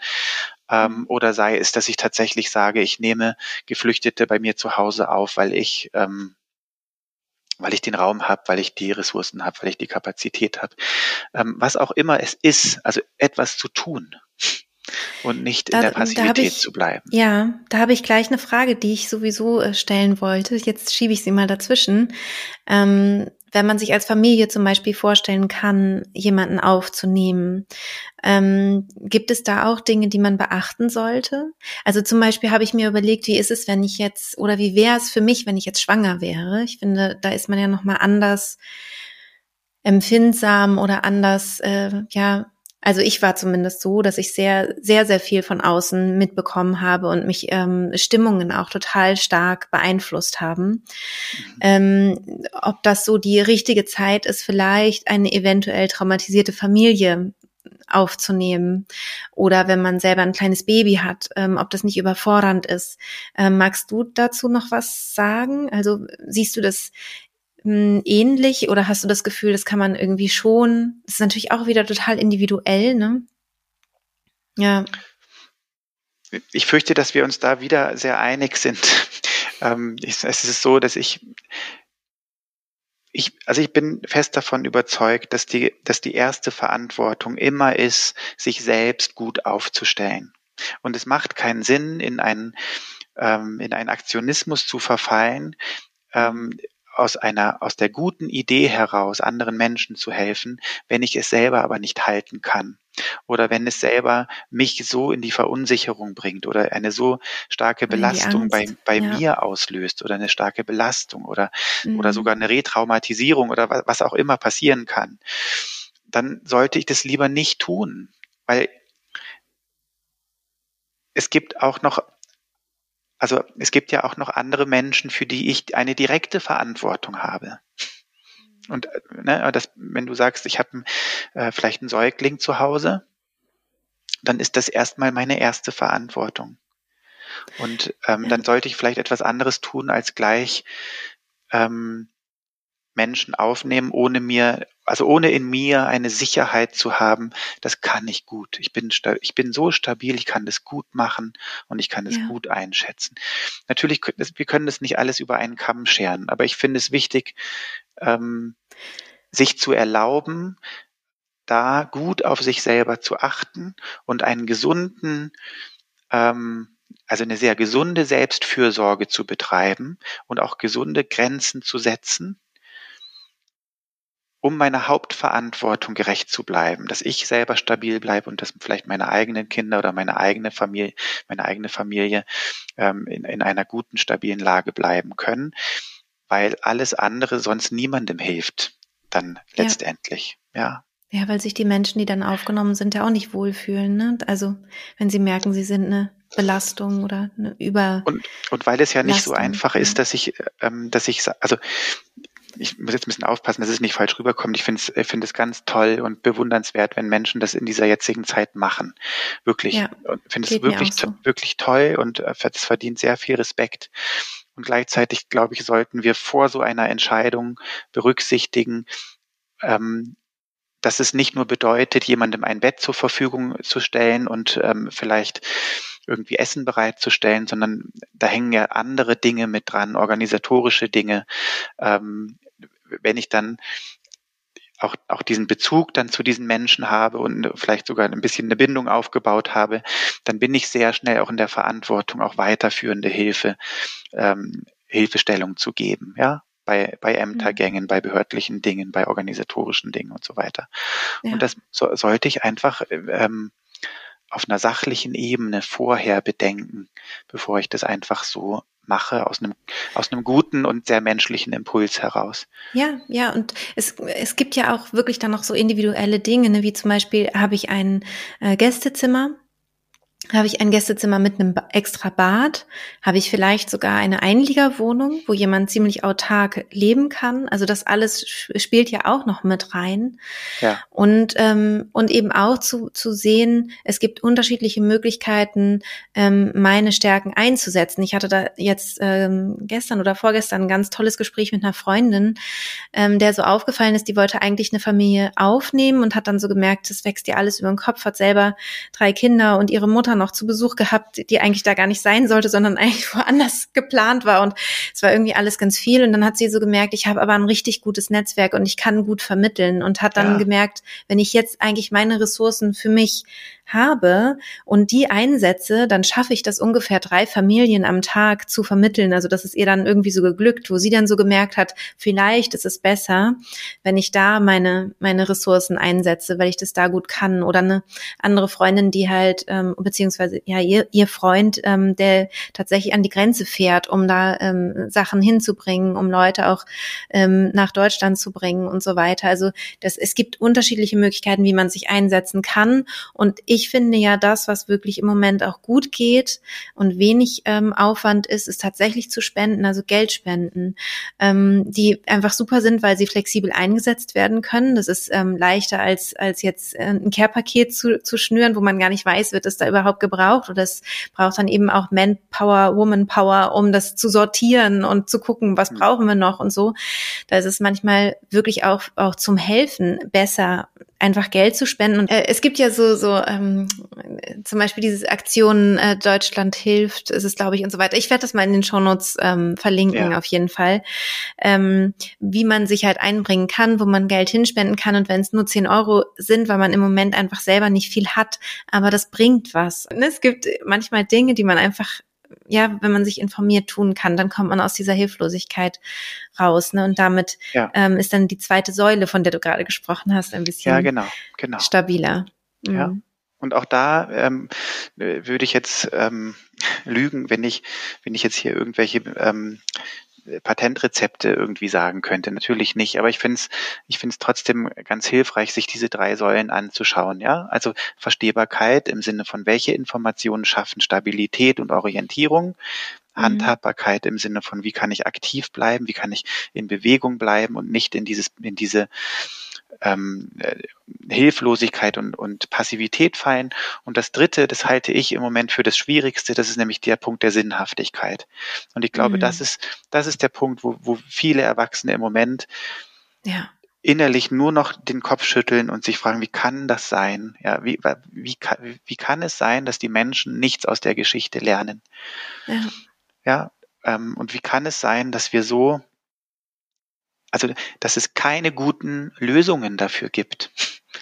Ähm, oder sei es, dass ich tatsächlich sage, ich nehme Geflüchtete bei mir zu Hause auf, weil ich ähm, weil ich den Raum habe, weil ich die Ressourcen habe, weil ich die Kapazität habe. Ähm, was auch immer es ist, also etwas zu tun und nicht in da, der Passivität ich, zu bleiben. Ja, da habe ich gleich eine Frage, die ich sowieso äh, stellen wollte. Jetzt schiebe ich sie mal dazwischen. Ähm, wenn man sich als Familie zum Beispiel vorstellen kann, jemanden aufzunehmen, ähm, gibt es da auch Dinge, die man beachten sollte? Also zum Beispiel habe ich mir überlegt, wie ist es, wenn ich jetzt, oder wie wäre es für mich, wenn ich jetzt schwanger wäre? Ich finde, da ist man ja nochmal anders empfindsam oder anders, äh, ja, also ich war zumindest so, dass ich sehr, sehr, sehr viel von außen mitbekommen habe und mich ähm, Stimmungen auch total stark beeinflusst haben. Mhm. Ähm, ob das so die richtige Zeit ist, vielleicht eine eventuell traumatisierte Familie aufzunehmen oder wenn man selber ein kleines Baby hat, ähm, ob das nicht überfordernd ist. Ähm, magst du dazu noch was sagen? Also siehst du das mh, ähnlich oder hast du das Gefühl, das kann man irgendwie schon? Das ist natürlich auch wieder total individuell, ne? Ja. Ich fürchte, dass wir uns da wieder sehr einig sind. <laughs> ähm, es ist so, dass ich ich, also ich bin fest davon überzeugt, dass die, dass die erste Verantwortung immer ist, sich selbst gut aufzustellen. Und es macht keinen Sinn, in einen, ähm, in einen Aktionismus zu verfallen, ähm, aus einer, aus der guten Idee heraus, anderen Menschen zu helfen, wenn ich es selber aber nicht halten kann. Oder wenn es selber mich so in die Verunsicherung bringt oder eine so starke Belastung bei, bei ja. mir auslöst oder eine starke Belastung oder, mhm. oder sogar eine Retraumatisierung oder was, was auch immer passieren kann, dann sollte ich das lieber nicht tun. Weil es gibt auch noch also es gibt ja auch noch andere Menschen, für die ich eine direkte Verantwortung habe. Und ne, das, wenn du sagst, ich habe äh, vielleicht einen Säugling zu Hause, dann ist das erstmal meine erste Verantwortung. Und ähm, dann sollte ich vielleicht etwas anderes tun, als gleich ähm, Menschen aufnehmen, ohne mir, also ohne in mir eine Sicherheit zu haben, das kann ich gut. Ich bin, ich bin so stabil, ich kann das gut machen und ich kann es ja. gut einschätzen. Natürlich, wir können das nicht alles über einen Kamm scheren, aber ich finde es wichtig, ähm, sich zu erlauben, da gut auf sich selber zu achten und einen gesunden, ähm, also eine sehr gesunde Selbstfürsorge zu betreiben und auch gesunde Grenzen zu setzen um meiner Hauptverantwortung gerecht zu bleiben, dass ich selber stabil bleibe und dass vielleicht meine eigenen Kinder oder meine eigene Familie, meine eigene Familie ähm, in, in einer guten, stabilen Lage bleiben können, weil alles andere sonst niemandem hilft, dann letztendlich, ja. ja. Weil sich die Menschen, die dann aufgenommen sind, ja auch nicht wohlfühlen. Ne? Also wenn sie merken, sie sind eine Belastung oder eine Über. Und, und weil es ja nicht Lastung, so einfach ist, dass ich, ähm, dass ich, also ich muss jetzt ein bisschen aufpassen, dass es nicht falsch rüberkommt. Ich finde es finde es ganz toll und bewundernswert, wenn Menschen das in dieser jetzigen Zeit machen. Wirklich. Ja, finde es wirklich, so. wirklich toll und es äh, verdient sehr viel Respekt. Und gleichzeitig, glaube ich, sollten wir vor so einer Entscheidung berücksichtigen, ähm, dass es nicht nur bedeutet, jemandem ein Bett zur Verfügung zu stellen und ähm, vielleicht irgendwie Essen bereitzustellen, sondern da hängen ja andere Dinge mit dran, organisatorische Dinge, ähm, wenn ich dann auch, auch diesen Bezug dann zu diesen Menschen habe und vielleicht sogar ein bisschen eine Bindung aufgebaut habe, dann bin ich sehr schnell auch in der Verantwortung, auch weiterführende Hilfe, ähm, Hilfestellung zu geben, ja, bei, bei Ämtergängen, mhm. bei behördlichen Dingen, bei organisatorischen Dingen und so weiter. Ja. Und das so, sollte ich einfach ähm, auf einer sachlichen Ebene vorher bedenken, bevor ich das einfach so mache aus einem aus einem guten und sehr menschlichen Impuls heraus. Ja, ja, und es, es gibt ja auch wirklich dann noch so individuelle Dinge, ne, wie zum Beispiel habe ich ein äh, Gästezimmer habe ich ein Gästezimmer mit einem extra Bad, habe ich vielleicht sogar eine Einliegerwohnung, wo jemand ziemlich autark leben kann. Also das alles spielt ja auch noch mit rein. Ja. Und, ähm, und eben auch zu, zu sehen, es gibt unterschiedliche Möglichkeiten, ähm, meine Stärken einzusetzen. Ich hatte da jetzt ähm, gestern oder vorgestern ein ganz tolles Gespräch mit einer Freundin, ähm, der so aufgefallen ist, die wollte eigentlich eine Familie aufnehmen und hat dann so gemerkt, es wächst ihr alles über den Kopf, hat selber drei Kinder und ihre Mutter noch zu Besuch gehabt, die eigentlich da gar nicht sein sollte, sondern <laughs> eigentlich woanders geplant war. Und es war irgendwie alles ganz viel. Und dann hat sie so gemerkt, ich habe aber ein richtig gutes Netzwerk und ich kann gut vermitteln und hat dann ja. gemerkt, wenn ich jetzt eigentlich meine Ressourcen für mich habe und die einsetze, dann schaffe ich das ungefähr drei Familien am Tag zu vermitteln. Also das ist ihr dann irgendwie so geglückt, wo sie dann so gemerkt hat, vielleicht ist es besser, wenn ich da meine, meine Ressourcen einsetze, weil ich das da gut kann. Oder eine andere Freundin, die halt, ähm, beziehungsweise ja, ihr, ihr Freund, ähm, der tatsächlich an die Grenze fährt, um da ähm, Sachen hinzubringen, um Leute auch ähm, nach Deutschland zu bringen und so weiter. Also das, es gibt unterschiedliche Möglichkeiten, wie man sich einsetzen kann. Und finde ja das, was wirklich im Moment auch gut geht und wenig ähm, Aufwand ist, ist tatsächlich zu spenden, also Geld spenden, ähm, die einfach super sind, weil sie flexibel eingesetzt werden können. Das ist ähm, leichter als, als jetzt äh, ein Care-Paket zu, zu schnüren, wo man gar nicht weiß, wird es da überhaupt gebraucht oder es braucht dann eben auch Manpower, Womanpower, um das zu sortieren und zu gucken, was mhm. brauchen wir noch und so. Da ist es manchmal wirklich auch, auch zum Helfen besser, einfach Geld zu spenden. Und äh, es gibt ja so, so ähm, zum Beispiel diese Aktion äh, Deutschland hilft, ist es, glaube ich, und so weiter. Ich werde das mal in den Shownotes ähm, verlinken, ja. auf jeden Fall, ähm, wie man sich halt einbringen kann, wo man Geld hinspenden kann. Und wenn es nur 10 Euro sind, weil man im Moment einfach selber nicht viel hat, aber das bringt was. Und es gibt manchmal Dinge, die man einfach ja, wenn man sich informiert tun kann, dann kommt man aus dieser Hilflosigkeit raus. Ne? Und damit ja. ähm, ist dann die zweite Säule, von der du gerade gesprochen hast, ein bisschen ja, genau, genau. stabiler. Mhm. Ja. Und auch da ähm, würde ich jetzt ähm, lügen, wenn ich, wenn ich jetzt hier irgendwelche ähm, Patentrezepte irgendwie sagen könnte. Natürlich nicht, aber ich finde es ich find's trotzdem ganz hilfreich, sich diese drei Säulen anzuschauen. Ja, also Verstehbarkeit im Sinne von welche Informationen schaffen Stabilität und Orientierung. Mhm. Handhabbarkeit im Sinne von, wie kann ich aktiv bleiben, wie kann ich in Bewegung bleiben und nicht in dieses, in diese ähm, äh, Hilflosigkeit und, und Passivität fallen. Und das Dritte, das halte ich im Moment für das Schwierigste, das ist nämlich der Punkt der Sinnhaftigkeit. Und ich glaube, mhm. das ist das ist der Punkt, wo, wo viele Erwachsene im Moment ja innerlich nur noch den Kopf schütteln und sich fragen, wie kann das sein? Ja, wie, wie, kann, wie kann es sein, dass die Menschen nichts aus der Geschichte lernen? Ja, ja ähm, und wie kann es sein, dass wir so also, dass es keine guten Lösungen dafür gibt.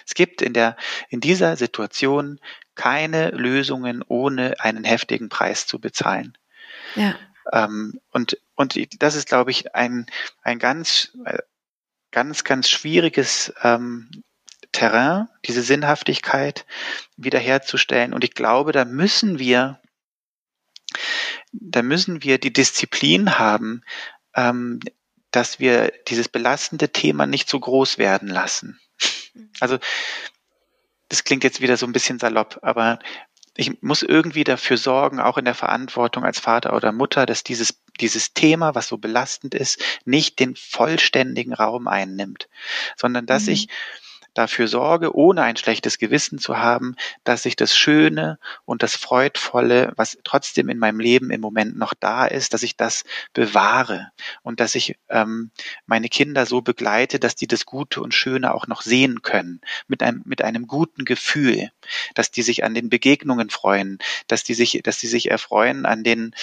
Es gibt in der, in dieser Situation keine Lösungen, ohne einen heftigen Preis zu bezahlen. Ja. Ähm, und, und das ist, glaube ich, ein, ein ganz, ganz, ganz schwieriges ähm, Terrain, diese Sinnhaftigkeit wiederherzustellen. Und ich glaube, da müssen wir, da müssen wir die Disziplin haben, ähm, dass wir dieses belastende Thema nicht so groß werden lassen. Mhm. Also das klingt jetzt wieder so ein bisschen salopp, aber ich muss irgendwie dafür sorgen, auch in der Verantwortung als Vater oder Mutter, dass dieses, dieses Thema, was so belastend ist, nicht den vollständigen Raum einnimmt, sondern dass mhm. ich dafür sorge, ohne ein schlechtes Gewissen zu haben, dass ich das Schöne und das Freudvolle, was trotzdem in meinem Leben im Moment noch da ist, dass ich das bewahre und dass ich ähm, meine Kinder so begleite, dass die das Gute und Schöne auch noch sehen können, mit einem, mit einem guten Gefühl, dass die sich an den Begegnungen freuen, dass die sich, dass die sich erfreuen an den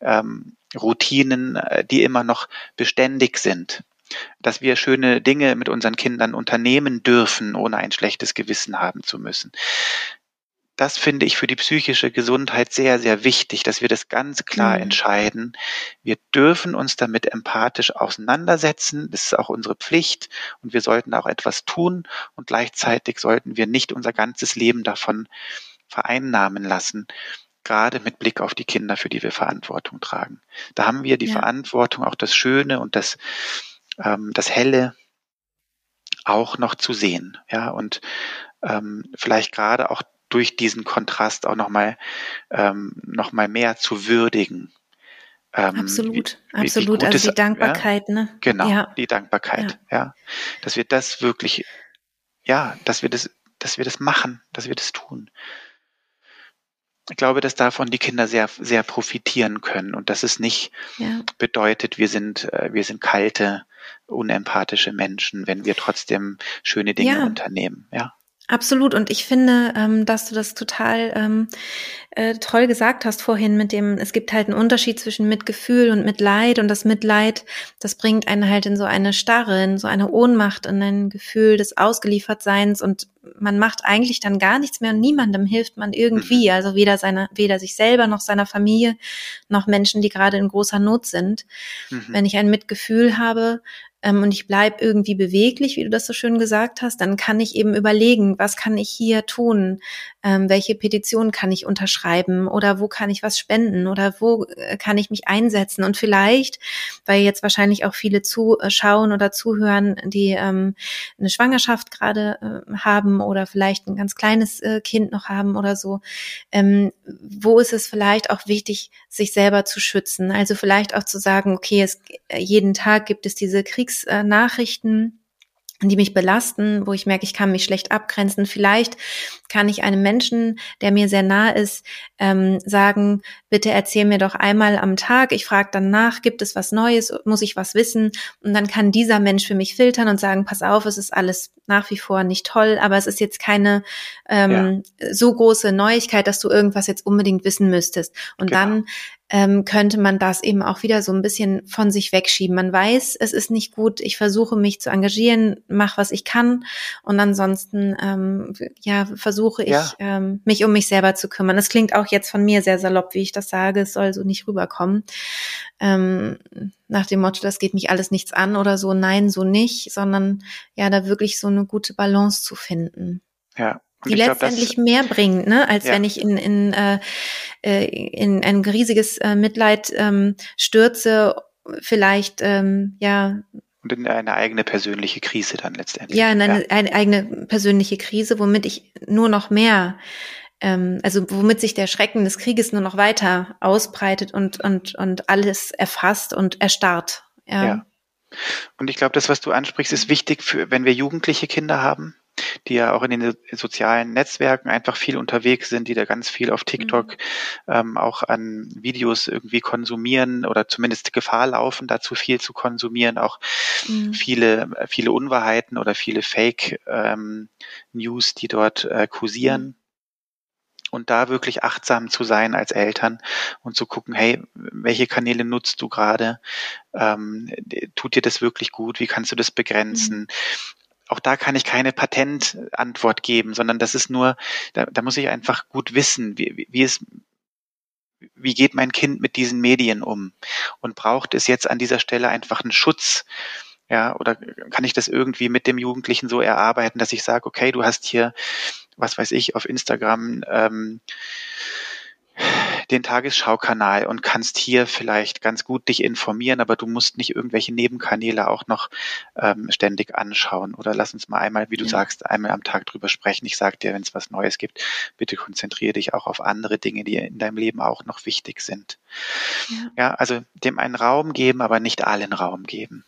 ähm, Routinen, äh, die immer noch beständig sind dass wir schöne Dinge mit unseren Kindern unternehmen dürfen, ohne ein schlechtes Gewissen haben zu müssen. Das finde ich für die psychische Gesundheit sehr, sehr wichtig, dass wir das ganz klar mhm. entscheiden. Wir dürfen uns damit empathisch auseinandersetzen. Das ist auch unsere Pflicht und wir sollten auch etwas tun und gleichzeitig sollten wir nicht unser ganzes Leben davon vereinnahmen lassen gerade mit Blick auf die Kinder, für die wir Verantwortung tragen. Da haben wir die ja. Verantwortung, auch das Schöne und das ähm, das Helle auch noch zu sehen. Ja, und ähm, vielleicht gerade auch durch diesen Kontrast auch nochmal ähm, noch mal mehr zu würdigen. Ähm, absolut, wie, absolut. Wie also die Dankbarkeit, ja? ne? Genau, ja. die Dankbarkeit, ja. ja. Dass wir das wirklich, ja, dass wir das, dass wir das machen, dass wir das tun ich glaube, dass davon die Kinder sehr, sehr profitieren können und dass es nicht ja. bedeutet, wir sind, äh, wir sind kalte, unempathische Menschen, wenn wir trotzdem schöne Dinge ja. unternehmen, ja. Absolut. Und ich finde, ähm, dass du das total ähm, äh, toll gesagt hast vorhin mit dem, es gibt halt einen Unterschied zwischen Mitgefühl und Mitleid. Und das Mitleid, das bringt einen halt in so eine Starre, in so eine Ohnmacht, in ein Gefühl des Ausgeliefertseins. Und man macht eigentlich dann gar nichts mehr und niemandem hilft man irgendwie. Mhm. Also weder seiner, weder sich selber noch seiner Familie, noch Menschen, die gerade in großer Not sind. Mhm. Wenn ich ein Mitgefühl habe, ähm, und ich bleib irgendwie beweglich, wie du das so schön gesagt hast, dann kann ich eben überlegen, was kann ich hier tun? Ähm, welche Petition kann ich unterschreiben oder wo kann ich was spenden oder wo äh, kann ich mich einsetzen und vielleicht, weil jetzt wahrscheinlich auch viele zuschauen oder zuhören, die ähm, eine Schwangerschaft gerade äh, haben oder vielleicht ein ganz kleines äh, Kind noch haben oder so, ähm, wo ist es vielleicht auch wichtig, sich selber zu schützen? Also vielleicht auch zu sagen, okay, es, jeden Tag gibt es diese Kriegsnachrichten die mich belasten, wo ich merke, ich kann mich schlecht abgrenzen. Vielleicht kann ich einem Menschen, der mir sehr nah ist, ähm, sagen, bitte erzähl mir doch einmal am Tag. Ich frage dann nach, gibt es was Neues, muss ich was wissen? Und dann kann dieser Mensch für mich filtern und sagen, pass auf, es ist alles nach wie vor nicht toll, aber es ist jetzt keine ähm, ja. so große Neuigkeit, dass du irgendwas jetzt unbedingt wissen müsstest. Und genau. dann ähm, könnte man das eben auch wieder so ein bisschen von sich wegschieben. Man weiß, es ist nicht gut, ich versuche mich zu engagieren, mach was ich kann und ansonsten ähm, ja versuche ich ja. Ähm, mich um mich selber zu kümmern. Das klingt auch jetzt von mir sehr salopp, wie ich das sage, es soll so nicht rüberkommen. Ähm, nach dem Motto, das geht mich alles nichts an oder so, nein, so nicht, sondern ja, da wirklich so eine gute Balance zu finden. Ja, die letztendlich glaub, mehr bringt, ne, als ja. wenn ich in, in, äh, äh, in ein riesiges äh, Mitleid ähm, stürze, vielleicht ähm, ja und in eine eigene persönliche Krise dann letztendlich. Ja, in eine, ja. eine eigene persönliche Krise, womit ich nur noch mehr, ähm, also womit sich der Schrecken des Krieges nur noch weiter ausbreitet und und und alles erfasst und erstarrt. Ja. ja. Und ich glaube, das, was du ansprichst, ist wichtig für, wenn wir jugendliche Kinder haben, die ja auch in den sozialen Netzwerken einfach viel unterwegs sind, die da ganz viel auf TikTok mhm. ähm, auch an Videos irgendwie konsumieren oder zumindest Gefahr laufen, dazu viel zu konsumieren, auch mhm. viele, viele Unwahrheiten oder viele Fake ähm, News, die dort äh, kursieren. Mhm und da wirklich achtsam zu sein als Eltern und zu gucken, hey, welche Kanäle nutzt du gerade? Ähm, tut dir das wirklich gut? Wie kannst du das begrenzen? Mhm auch da kann ich keine Patentantwort geben, sondern das ist nur, da, da muss ich einfach gut wissen, wie, wie es wie geht mein Kind mit diesen Medien um? Und braucht es jetzt an dieser Stelle einfach einen Schutz? Ja, oder kann ich das irgendwie mit dem Jugendlichen so erarbeiten, dass ich sage, okay, du hast hier, was weiß ich, auf Instagram ähm, den Tagesschau-Kanal und kannst hier vielleicht ganz gut dich informieren, aber du musst nicht irgendwelche Nebenkanäle auch noch ähm, ständig anschauen. Oder lass uns mal einmal, wie du ja. sagst, einmal am Tag drüber sprechen. Ich sage dir, wenn es was Neues gibt, bitte konzentriere dich auch auf andere Dinge, die in deinem Leben auch noch wichtig sind. Ja, ja also dem einen Raum geben, aber nicht allen Raum geben.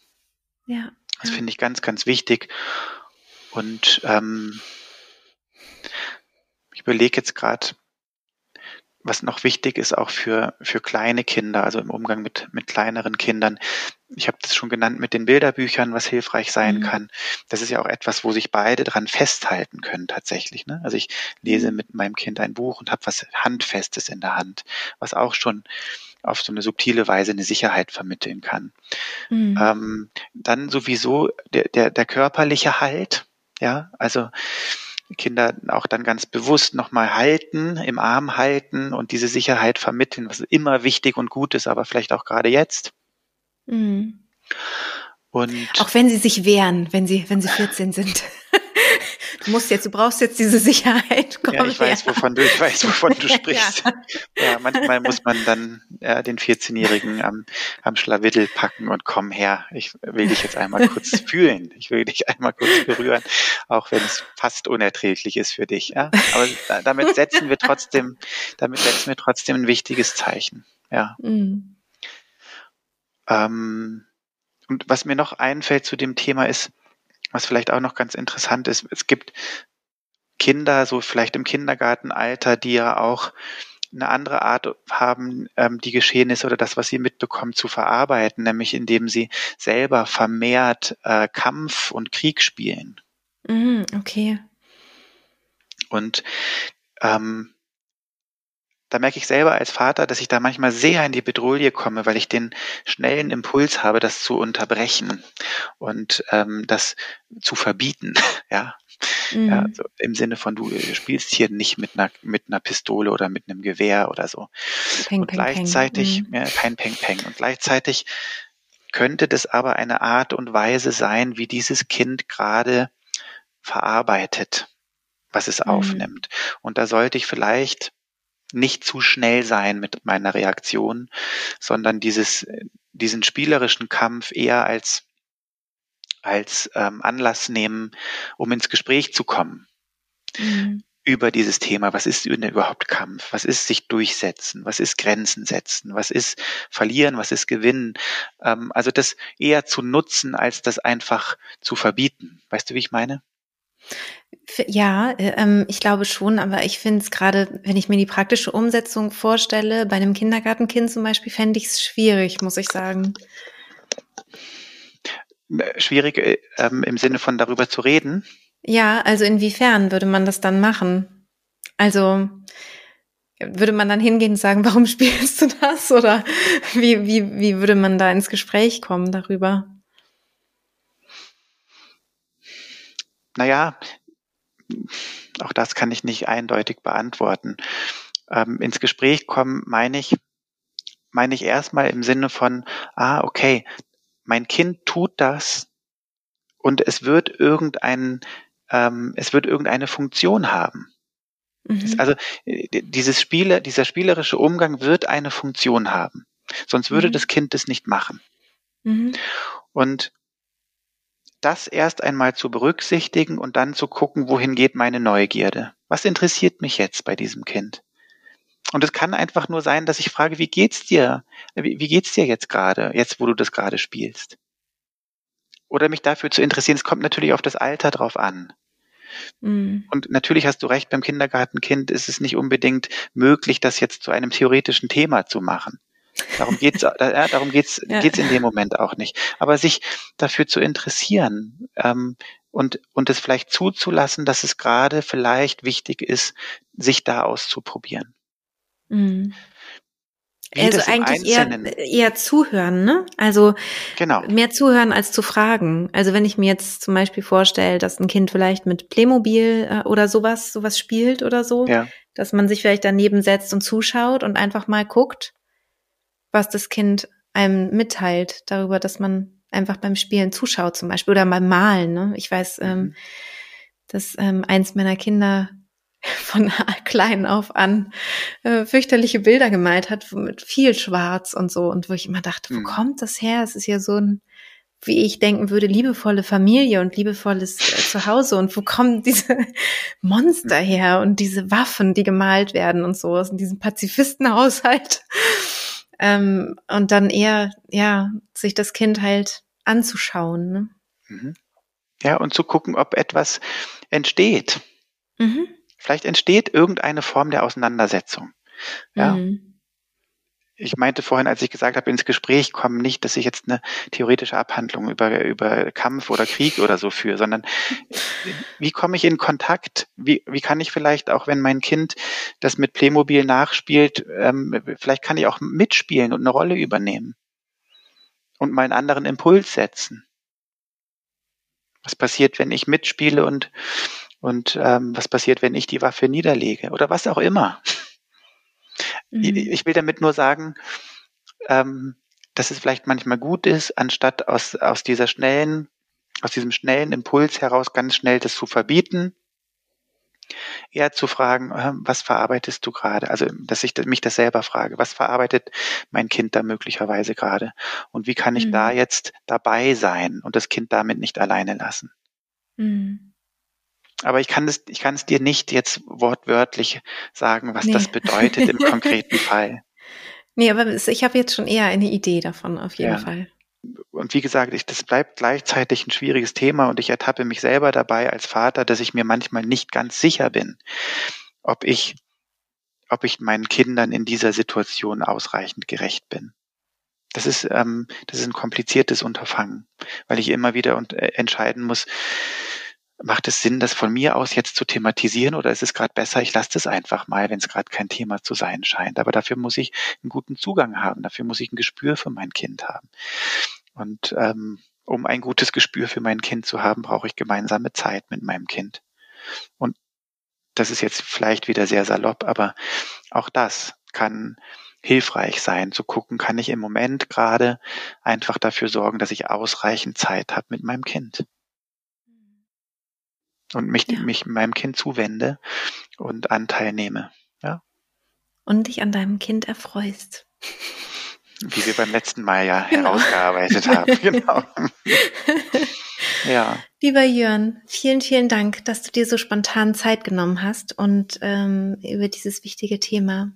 Ja. Das finde ich ganz, ganz wichtig. Und ähm, ich überlege jetzt gerade, was noch wichtig ist auch für, für kleine Kinder, also im Umgang mit, mit kleineren Kindern. Ich habe das schon genannt mit den Bilderbüchern, was hilfreich sein mhm. kann. Das ist ja auch etwas, wo sich beide dran festhalten können tatsächlich. Ne? Also ich lese mhm. mit meinem Kind ein Buch und habe was Handfestes in der Hand, was auch schon auf so eine subtile Weise eine Sicherheit vermitteln kann. Mhm. Ähm, dann sowieso der, der, der körperliche Halt, ja, also Kinder auch dann ganz bewusst nochmal halten, im Arm halten und diese Sicherheit vermitteln, was immer wichtig und gut ist, aber vielleicht auch gerade jetzt. Mhm. Und auch wenn sie sich wehren, wenn sie, wenn sie 14 sind. <laughs> Du musst jetzt, du brauchst jetzt diese Sicherheit. Komm ja, ich weiß, wovon du, ich weiß, wovon du <laughs> sprichst. ja. ja. manchmal muss man dann ja, den 14-Jährigen am, am Schlawiddel packen und komm her. Ich will dich jetzt einmal kurz <laughs> fühlen. Ich will dich einmal kurz berühren, auch wenn es fast unerträglich ist für dich. Ja? Aber damit setzen wir trotzdem, damit setzen wir trotzdem ein wichtiges Zeichen. Ja. Mhm. Ähm, und was mir noch einfällt zu dem Thema ist, was vielleicht auch noch ganz interessant ist, es gibt Kinder, so vielleicht im Kindergartenalter, die ja auch eine andere Art haben, ähm, die Geschehnisse oder das, was sie mitbekommen, zu verarbeiten, nämlich indem sie selber vermehrt äh, Kampf und Krieg spielen. Mm, okay. Und ähm, da merke ich selber als Vater, dass ich da manchmal sehr in die Bedrohung komme, weil ich den schnellen Impuls habe, das zu unterbrechen und ähm, das zu verbieten. <laughs> ja. Mhm. ja so Im Sinne von, du spielst hier nicht mit einer, mit einer Pistole oder mit einem Gewehr oder so. Peng, und peng, gleichzeitig, peng. Mhm. Ja, kein Peng Peng. Und gleichzeitig könnte das aber eine Art und Weise sein, wie dieses Kind gerade verarbeitet. was es mhm. aufnimmt. Und da sollte ich vielleicht nicht zu schnell sein mit meiner Reaktion, sondern dieses, diesen spielerischen Kampf eher als, als ähm, Anlass nehmen, um ins Gespräch zu kommen. Mhm. über dieses Thema. Was ist überhaupt Kampf? Was ist sich durchsetzen? Was ist Grenzen setzen? Was ist verlieren? Was ist gewinnen? Ähm, also das eher zu nutzen, als das einfach zu verbieten. Weißt du, wie ich meine? Ja, äh, ähm, ich glaube schon, aber ich finde es gerade, wenn ich mir die praktische Umsetzung vorstelle, bei einem Kindergartenkind zum Beispiel, fände ich es schwierig, muss ich sagen. Schwierig äh, ähm, im Sinne von darüber zu reden? Ja, also inwiefern würde man das dann machen? Also würde man dann hingehen und sagen, <laughs> warum spielst du das? Oder wie, wie, wie würde man da ins Gespräch kommen darüber? Naja, auch das kann ich nicht eindeutig beantworten. Ähm, ins Gespräch kommen, meine ich, meine ich erstmal im Sinne von, ah, okay, mein Kind tut das und es wird irgendein, ähm, es wird irgendeine Funktion haben. Mhm. Also äh, dieses Spiele, dieser spielerische Umgang wird eine Funktion haben. Sonst würde mhm. das Kind es nicht machen. Mhm. Und das erst einmal zu berücksichtigen und dann zu gucken, wohin geht meine Neugierde? Was interessiert mich jetzt bei diesem Kind? Und es kann einfach nur sein, dass ich frage, wie geht's dir? Wie, wie geht's dir jetzt gerade, jetzt wo du das gerade spielst? Oder mich dafür zu interessieren, es kommt natürlich auf das Alter drauf an. Mhm. Und natürlich hast du recht, beim Kindergartenkind ist es nicht unbedingt möglich, das jetzt zu einem theoretischen Thema zu machen. Darum geht's, äh, darum geht's, ja. geht's in dem Moment auch nicht. Aber sich dafür zu interessieren ähm, und und es vielleicht zuzulassen, dass es gerade vielleicht wichtig ist, sich da auszuprobieren. Mhm. also eigentlich eher, eher zuhören, ne? Also genau. mehr zuhören als zu fragen. Also wenn ich mir jetzt zum Beispiel vorstelle, dass ein Kind vielleicht mit Playmobil äh, oder sowas, sowas spielt oder so, ja. dass man sich vielleicht daneben setzt und zuschaut und einfach mal guckt, was das Kind einem mitteilt, darüber, dass man einfach beim Spielen zuschaut zum Beispiel oder beim Malen. Ne? Ich weiß, ähm, mhm. dass ähm, eins meiner Kinder <laughs> von klein auf an äh, fürchterliche Bilder gemalt hat mit viel Schwarz und so und wo ich immer dachte, wo mhm. kommt das her? Es ist ja so ein wie ich denken würde, liebevolle Familie und liebevolles äh, Zuhause und wo kommen diese <laughs> Monster mhm. her und diese Waffen, die gemalt werden und so aus diesem Pazifistenhaushalt ähm, und dann eher, ja, sich das Kind halt anzuschauen. Ne? Mhm. Ja, und zu gucken, ob etwas entsteht. Mhm. Vielleicht entsteht irgendeine Form der Auseinandersetzung. Ja. Mhm ich meinte vorhin, als ich gesagt habe, ins Gespräch kommen, nicht, dass ich jetzt eine theoretische Abhandlung über, über Kampf oder Krieg oder so führe, sondern wie komme ich in Kontakt? Wie, wie kann ich vielleicht auch, wenn mein Kind das mit Playmobil nachspielt, ähm, vielleicht kann ich auch mitspielen und eine Rolle übernehmen und mal einen anderen Impuls setzen. Was passiert, wenn ich mitspiele und, und ähm, was passiert, wenn ich die Waffe niederlege oder was auch immer. Mhm. Ich will damit nur sagen, ähm, dass es vielleicht manchmal gut ist, anstatt aus, aus dieser schnellen, aus diesem schnellen Impuls heraus ganz schnell das zu verbieten, eher zu fragen, äh, was verarbeitest du gerade? Also, dass ich mich das selber frage, was verarbeitet mein Kind da möglicherweise gerade? Und wie kann ich mhm. da jetzt dabei sein und das Kind damit nicht alleine lassen? Mhm. Aber ich kann es, ich kann es dir nicht jetzt wortwörtlich sagen, was nee. das bedeutet im <laughs> konkreten Fall. Nee, aber ich habe jetzt schon eher eine Idee davon, auf jeden ja. Fall. Und wie gesagt, ich, das bleibt gleichzeitig ein schwieriges Thema und ich ertappe mich selber dabei als Vater, dass ich mir manchmal nicht ganz sicher bin, ob ich, ob ich meinen Kindern in dieser Situation ausreichend gerecht bin. Das ist, ähm, das ist ein kompliziertes Unterfangen, weil ich immer wieder und, äh, entscheiden muss, macht es Sinn, das von mir aus jetzt zu thematisieren oder ist es gerade besser, ich lasse das einfach mal, wenn es gerade kein Thema zu sein scheint. Aber dafür muss ich einen guten Zugang haben, dafür muss ich ein Gespür für mein Kind haben. Und ähm, um ein gutes Gespür für mein Kind zu haben, brauche ich gemeinsame Zeit mit meinem Kind. Und das ist jetzt vielleicht wieder sehr salopp, aber auch das kann hilfreich sein, zu gucken, kann ich im Moment gerade einfach dafür sorgen, dass ich ausreichend Zeit habe mit meinem Kind. Und mich, ja. mich meinem Kind zuwende und Anteil nehme. Ja. Und dich an deinem Kind erfreust. Wie wir beim letzten Mal ja genau. herausgearbeitet <laughs> haben. Genau. ja. Lieber Jörn, vielen, vielen Dank, dass du dir so spontan Zeit genommen hast und ähm, über dieses wichtige Thema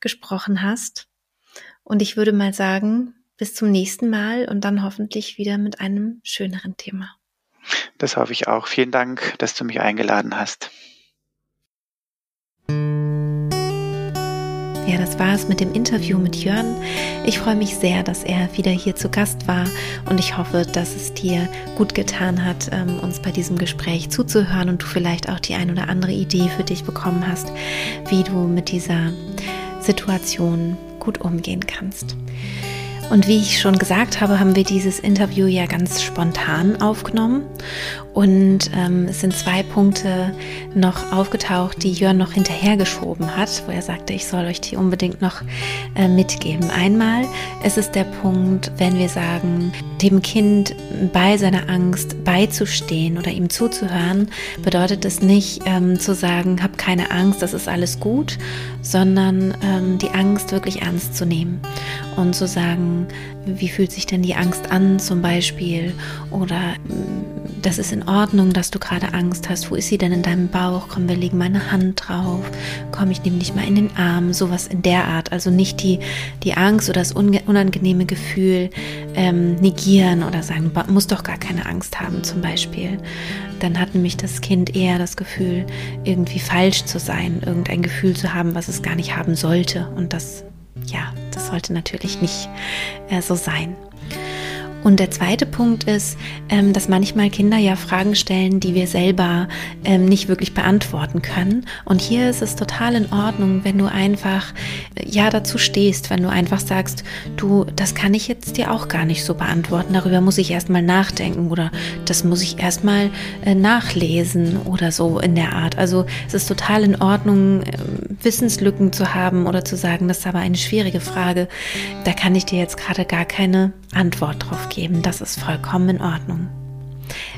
gesprochen hast. Und ich würde mal sagen, bis zum nächsten Mal und dann hoffentlich wieder mit einem schöneren Thema. Das hoffe ich auch. Vielen Dank, dass du mich eingeladen hast. Ja, das war es mit dem Interview mit Jörn. Ich freue mich sehr, dass er wieder hier zu Gast war und ich hoffe, dass es dir gut getan hat, ähm, uns bei diesem Gespräch zuzuhören und du vielleicht auch die ein oder andere Idee für dich bekommen hast, wie du mit dieser Situation gut umgehen kannst. Und wie ich schon gesagt habe, haben wir dieses Interview ja ganz spontan aufgenommen. Und ähm, es sind zwei Punkte noch aufgetaucht, die Jörn noch hinterhergeschoben hat, wo er sagte, ich soll euch die unbedingt noch äh, mitgeben. Einmal ist es der Punkt, wenn wir sagen, dem Kind bei seiner Angst beizustehen oder ihm zuzuhören, bedeutet es nicht ähm, zu sagen, hab keine Angst, das ist alles gut, sondern ähm, die Angst wirklich ernst zu nehmen und zu sagen, wie fühlt sich denn die Angst an zum Beispiel oder mm, das ist in Ordnung, dass du gerade Angst hast. Wo ist sie denn in deinem Bauch? Komm, wir legen meine Hand drauf. Komm, ich nehme dich mal in den Arm. Sowas in der Art. Also nicht die, die Angst oder das unangenehme Gefühl ähm, negieren oder sagen, muss doch gar keine Angst haben zum Beispiel. Dann hat nämlich das Kind eher das Gefühl, irgendwie falsch zu sein, irgendein Gefühl zu haben, was es gar nicht haben sollte. Und das ja, das sollte natürlich nicht äh, so sein. Und der zweite Punkt ist, ähm, dass manchmal Kinder ja Fragen stellen, die wir selber ähm, nicht wirklich beantworten können. Und hier ist es total in Ordnung, wenn du einfach äh, ja dazu stehst, wenn du einfach sagst, du, das kann ich jetzt dir auch gar nicht so beantworten. Darüber muss ich erstmal nachdenken oder das muss ich erstmal äh, nachlesen oder so in der Art. Also es ist total in Ordnung, äh, Wissenslücken zu haben oder zu sagen, das ist aber eine schwierige Frage. Da kann ich dir jetzt gerade gar keine Antwort drauf geben. Das ist vollkommen in Ordnung.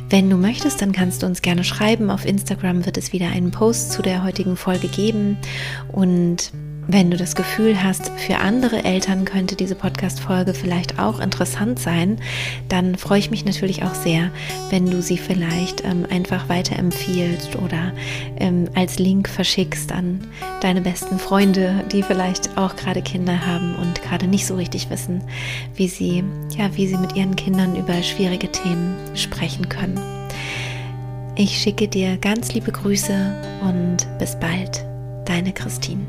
Wenn du möchtest, dann kannst du uns gerne schreiben. Auf Instagram wird es wieder einen Post zu der heutigen Folge geben. Und wenn du das Gefühl hast, für andere Eltern könnte diese Podcast-Folge vielleicht auch interessant sein, dann freue ich mich natürlich auch sehr, wenn du sie vielleicht ähm, einfach weiterempfiehlst oder ähm, als Link verschickst an deine besten Freunde, die vielleicht auch gerade Kinder haben und gerade nicht so richtig wissen, wie sie, ja, wie sie mit ihren Kindern über schwierige Themen sprechen können. Ich schicke dir ganz liebe Grüße und bis bald, deine Christine.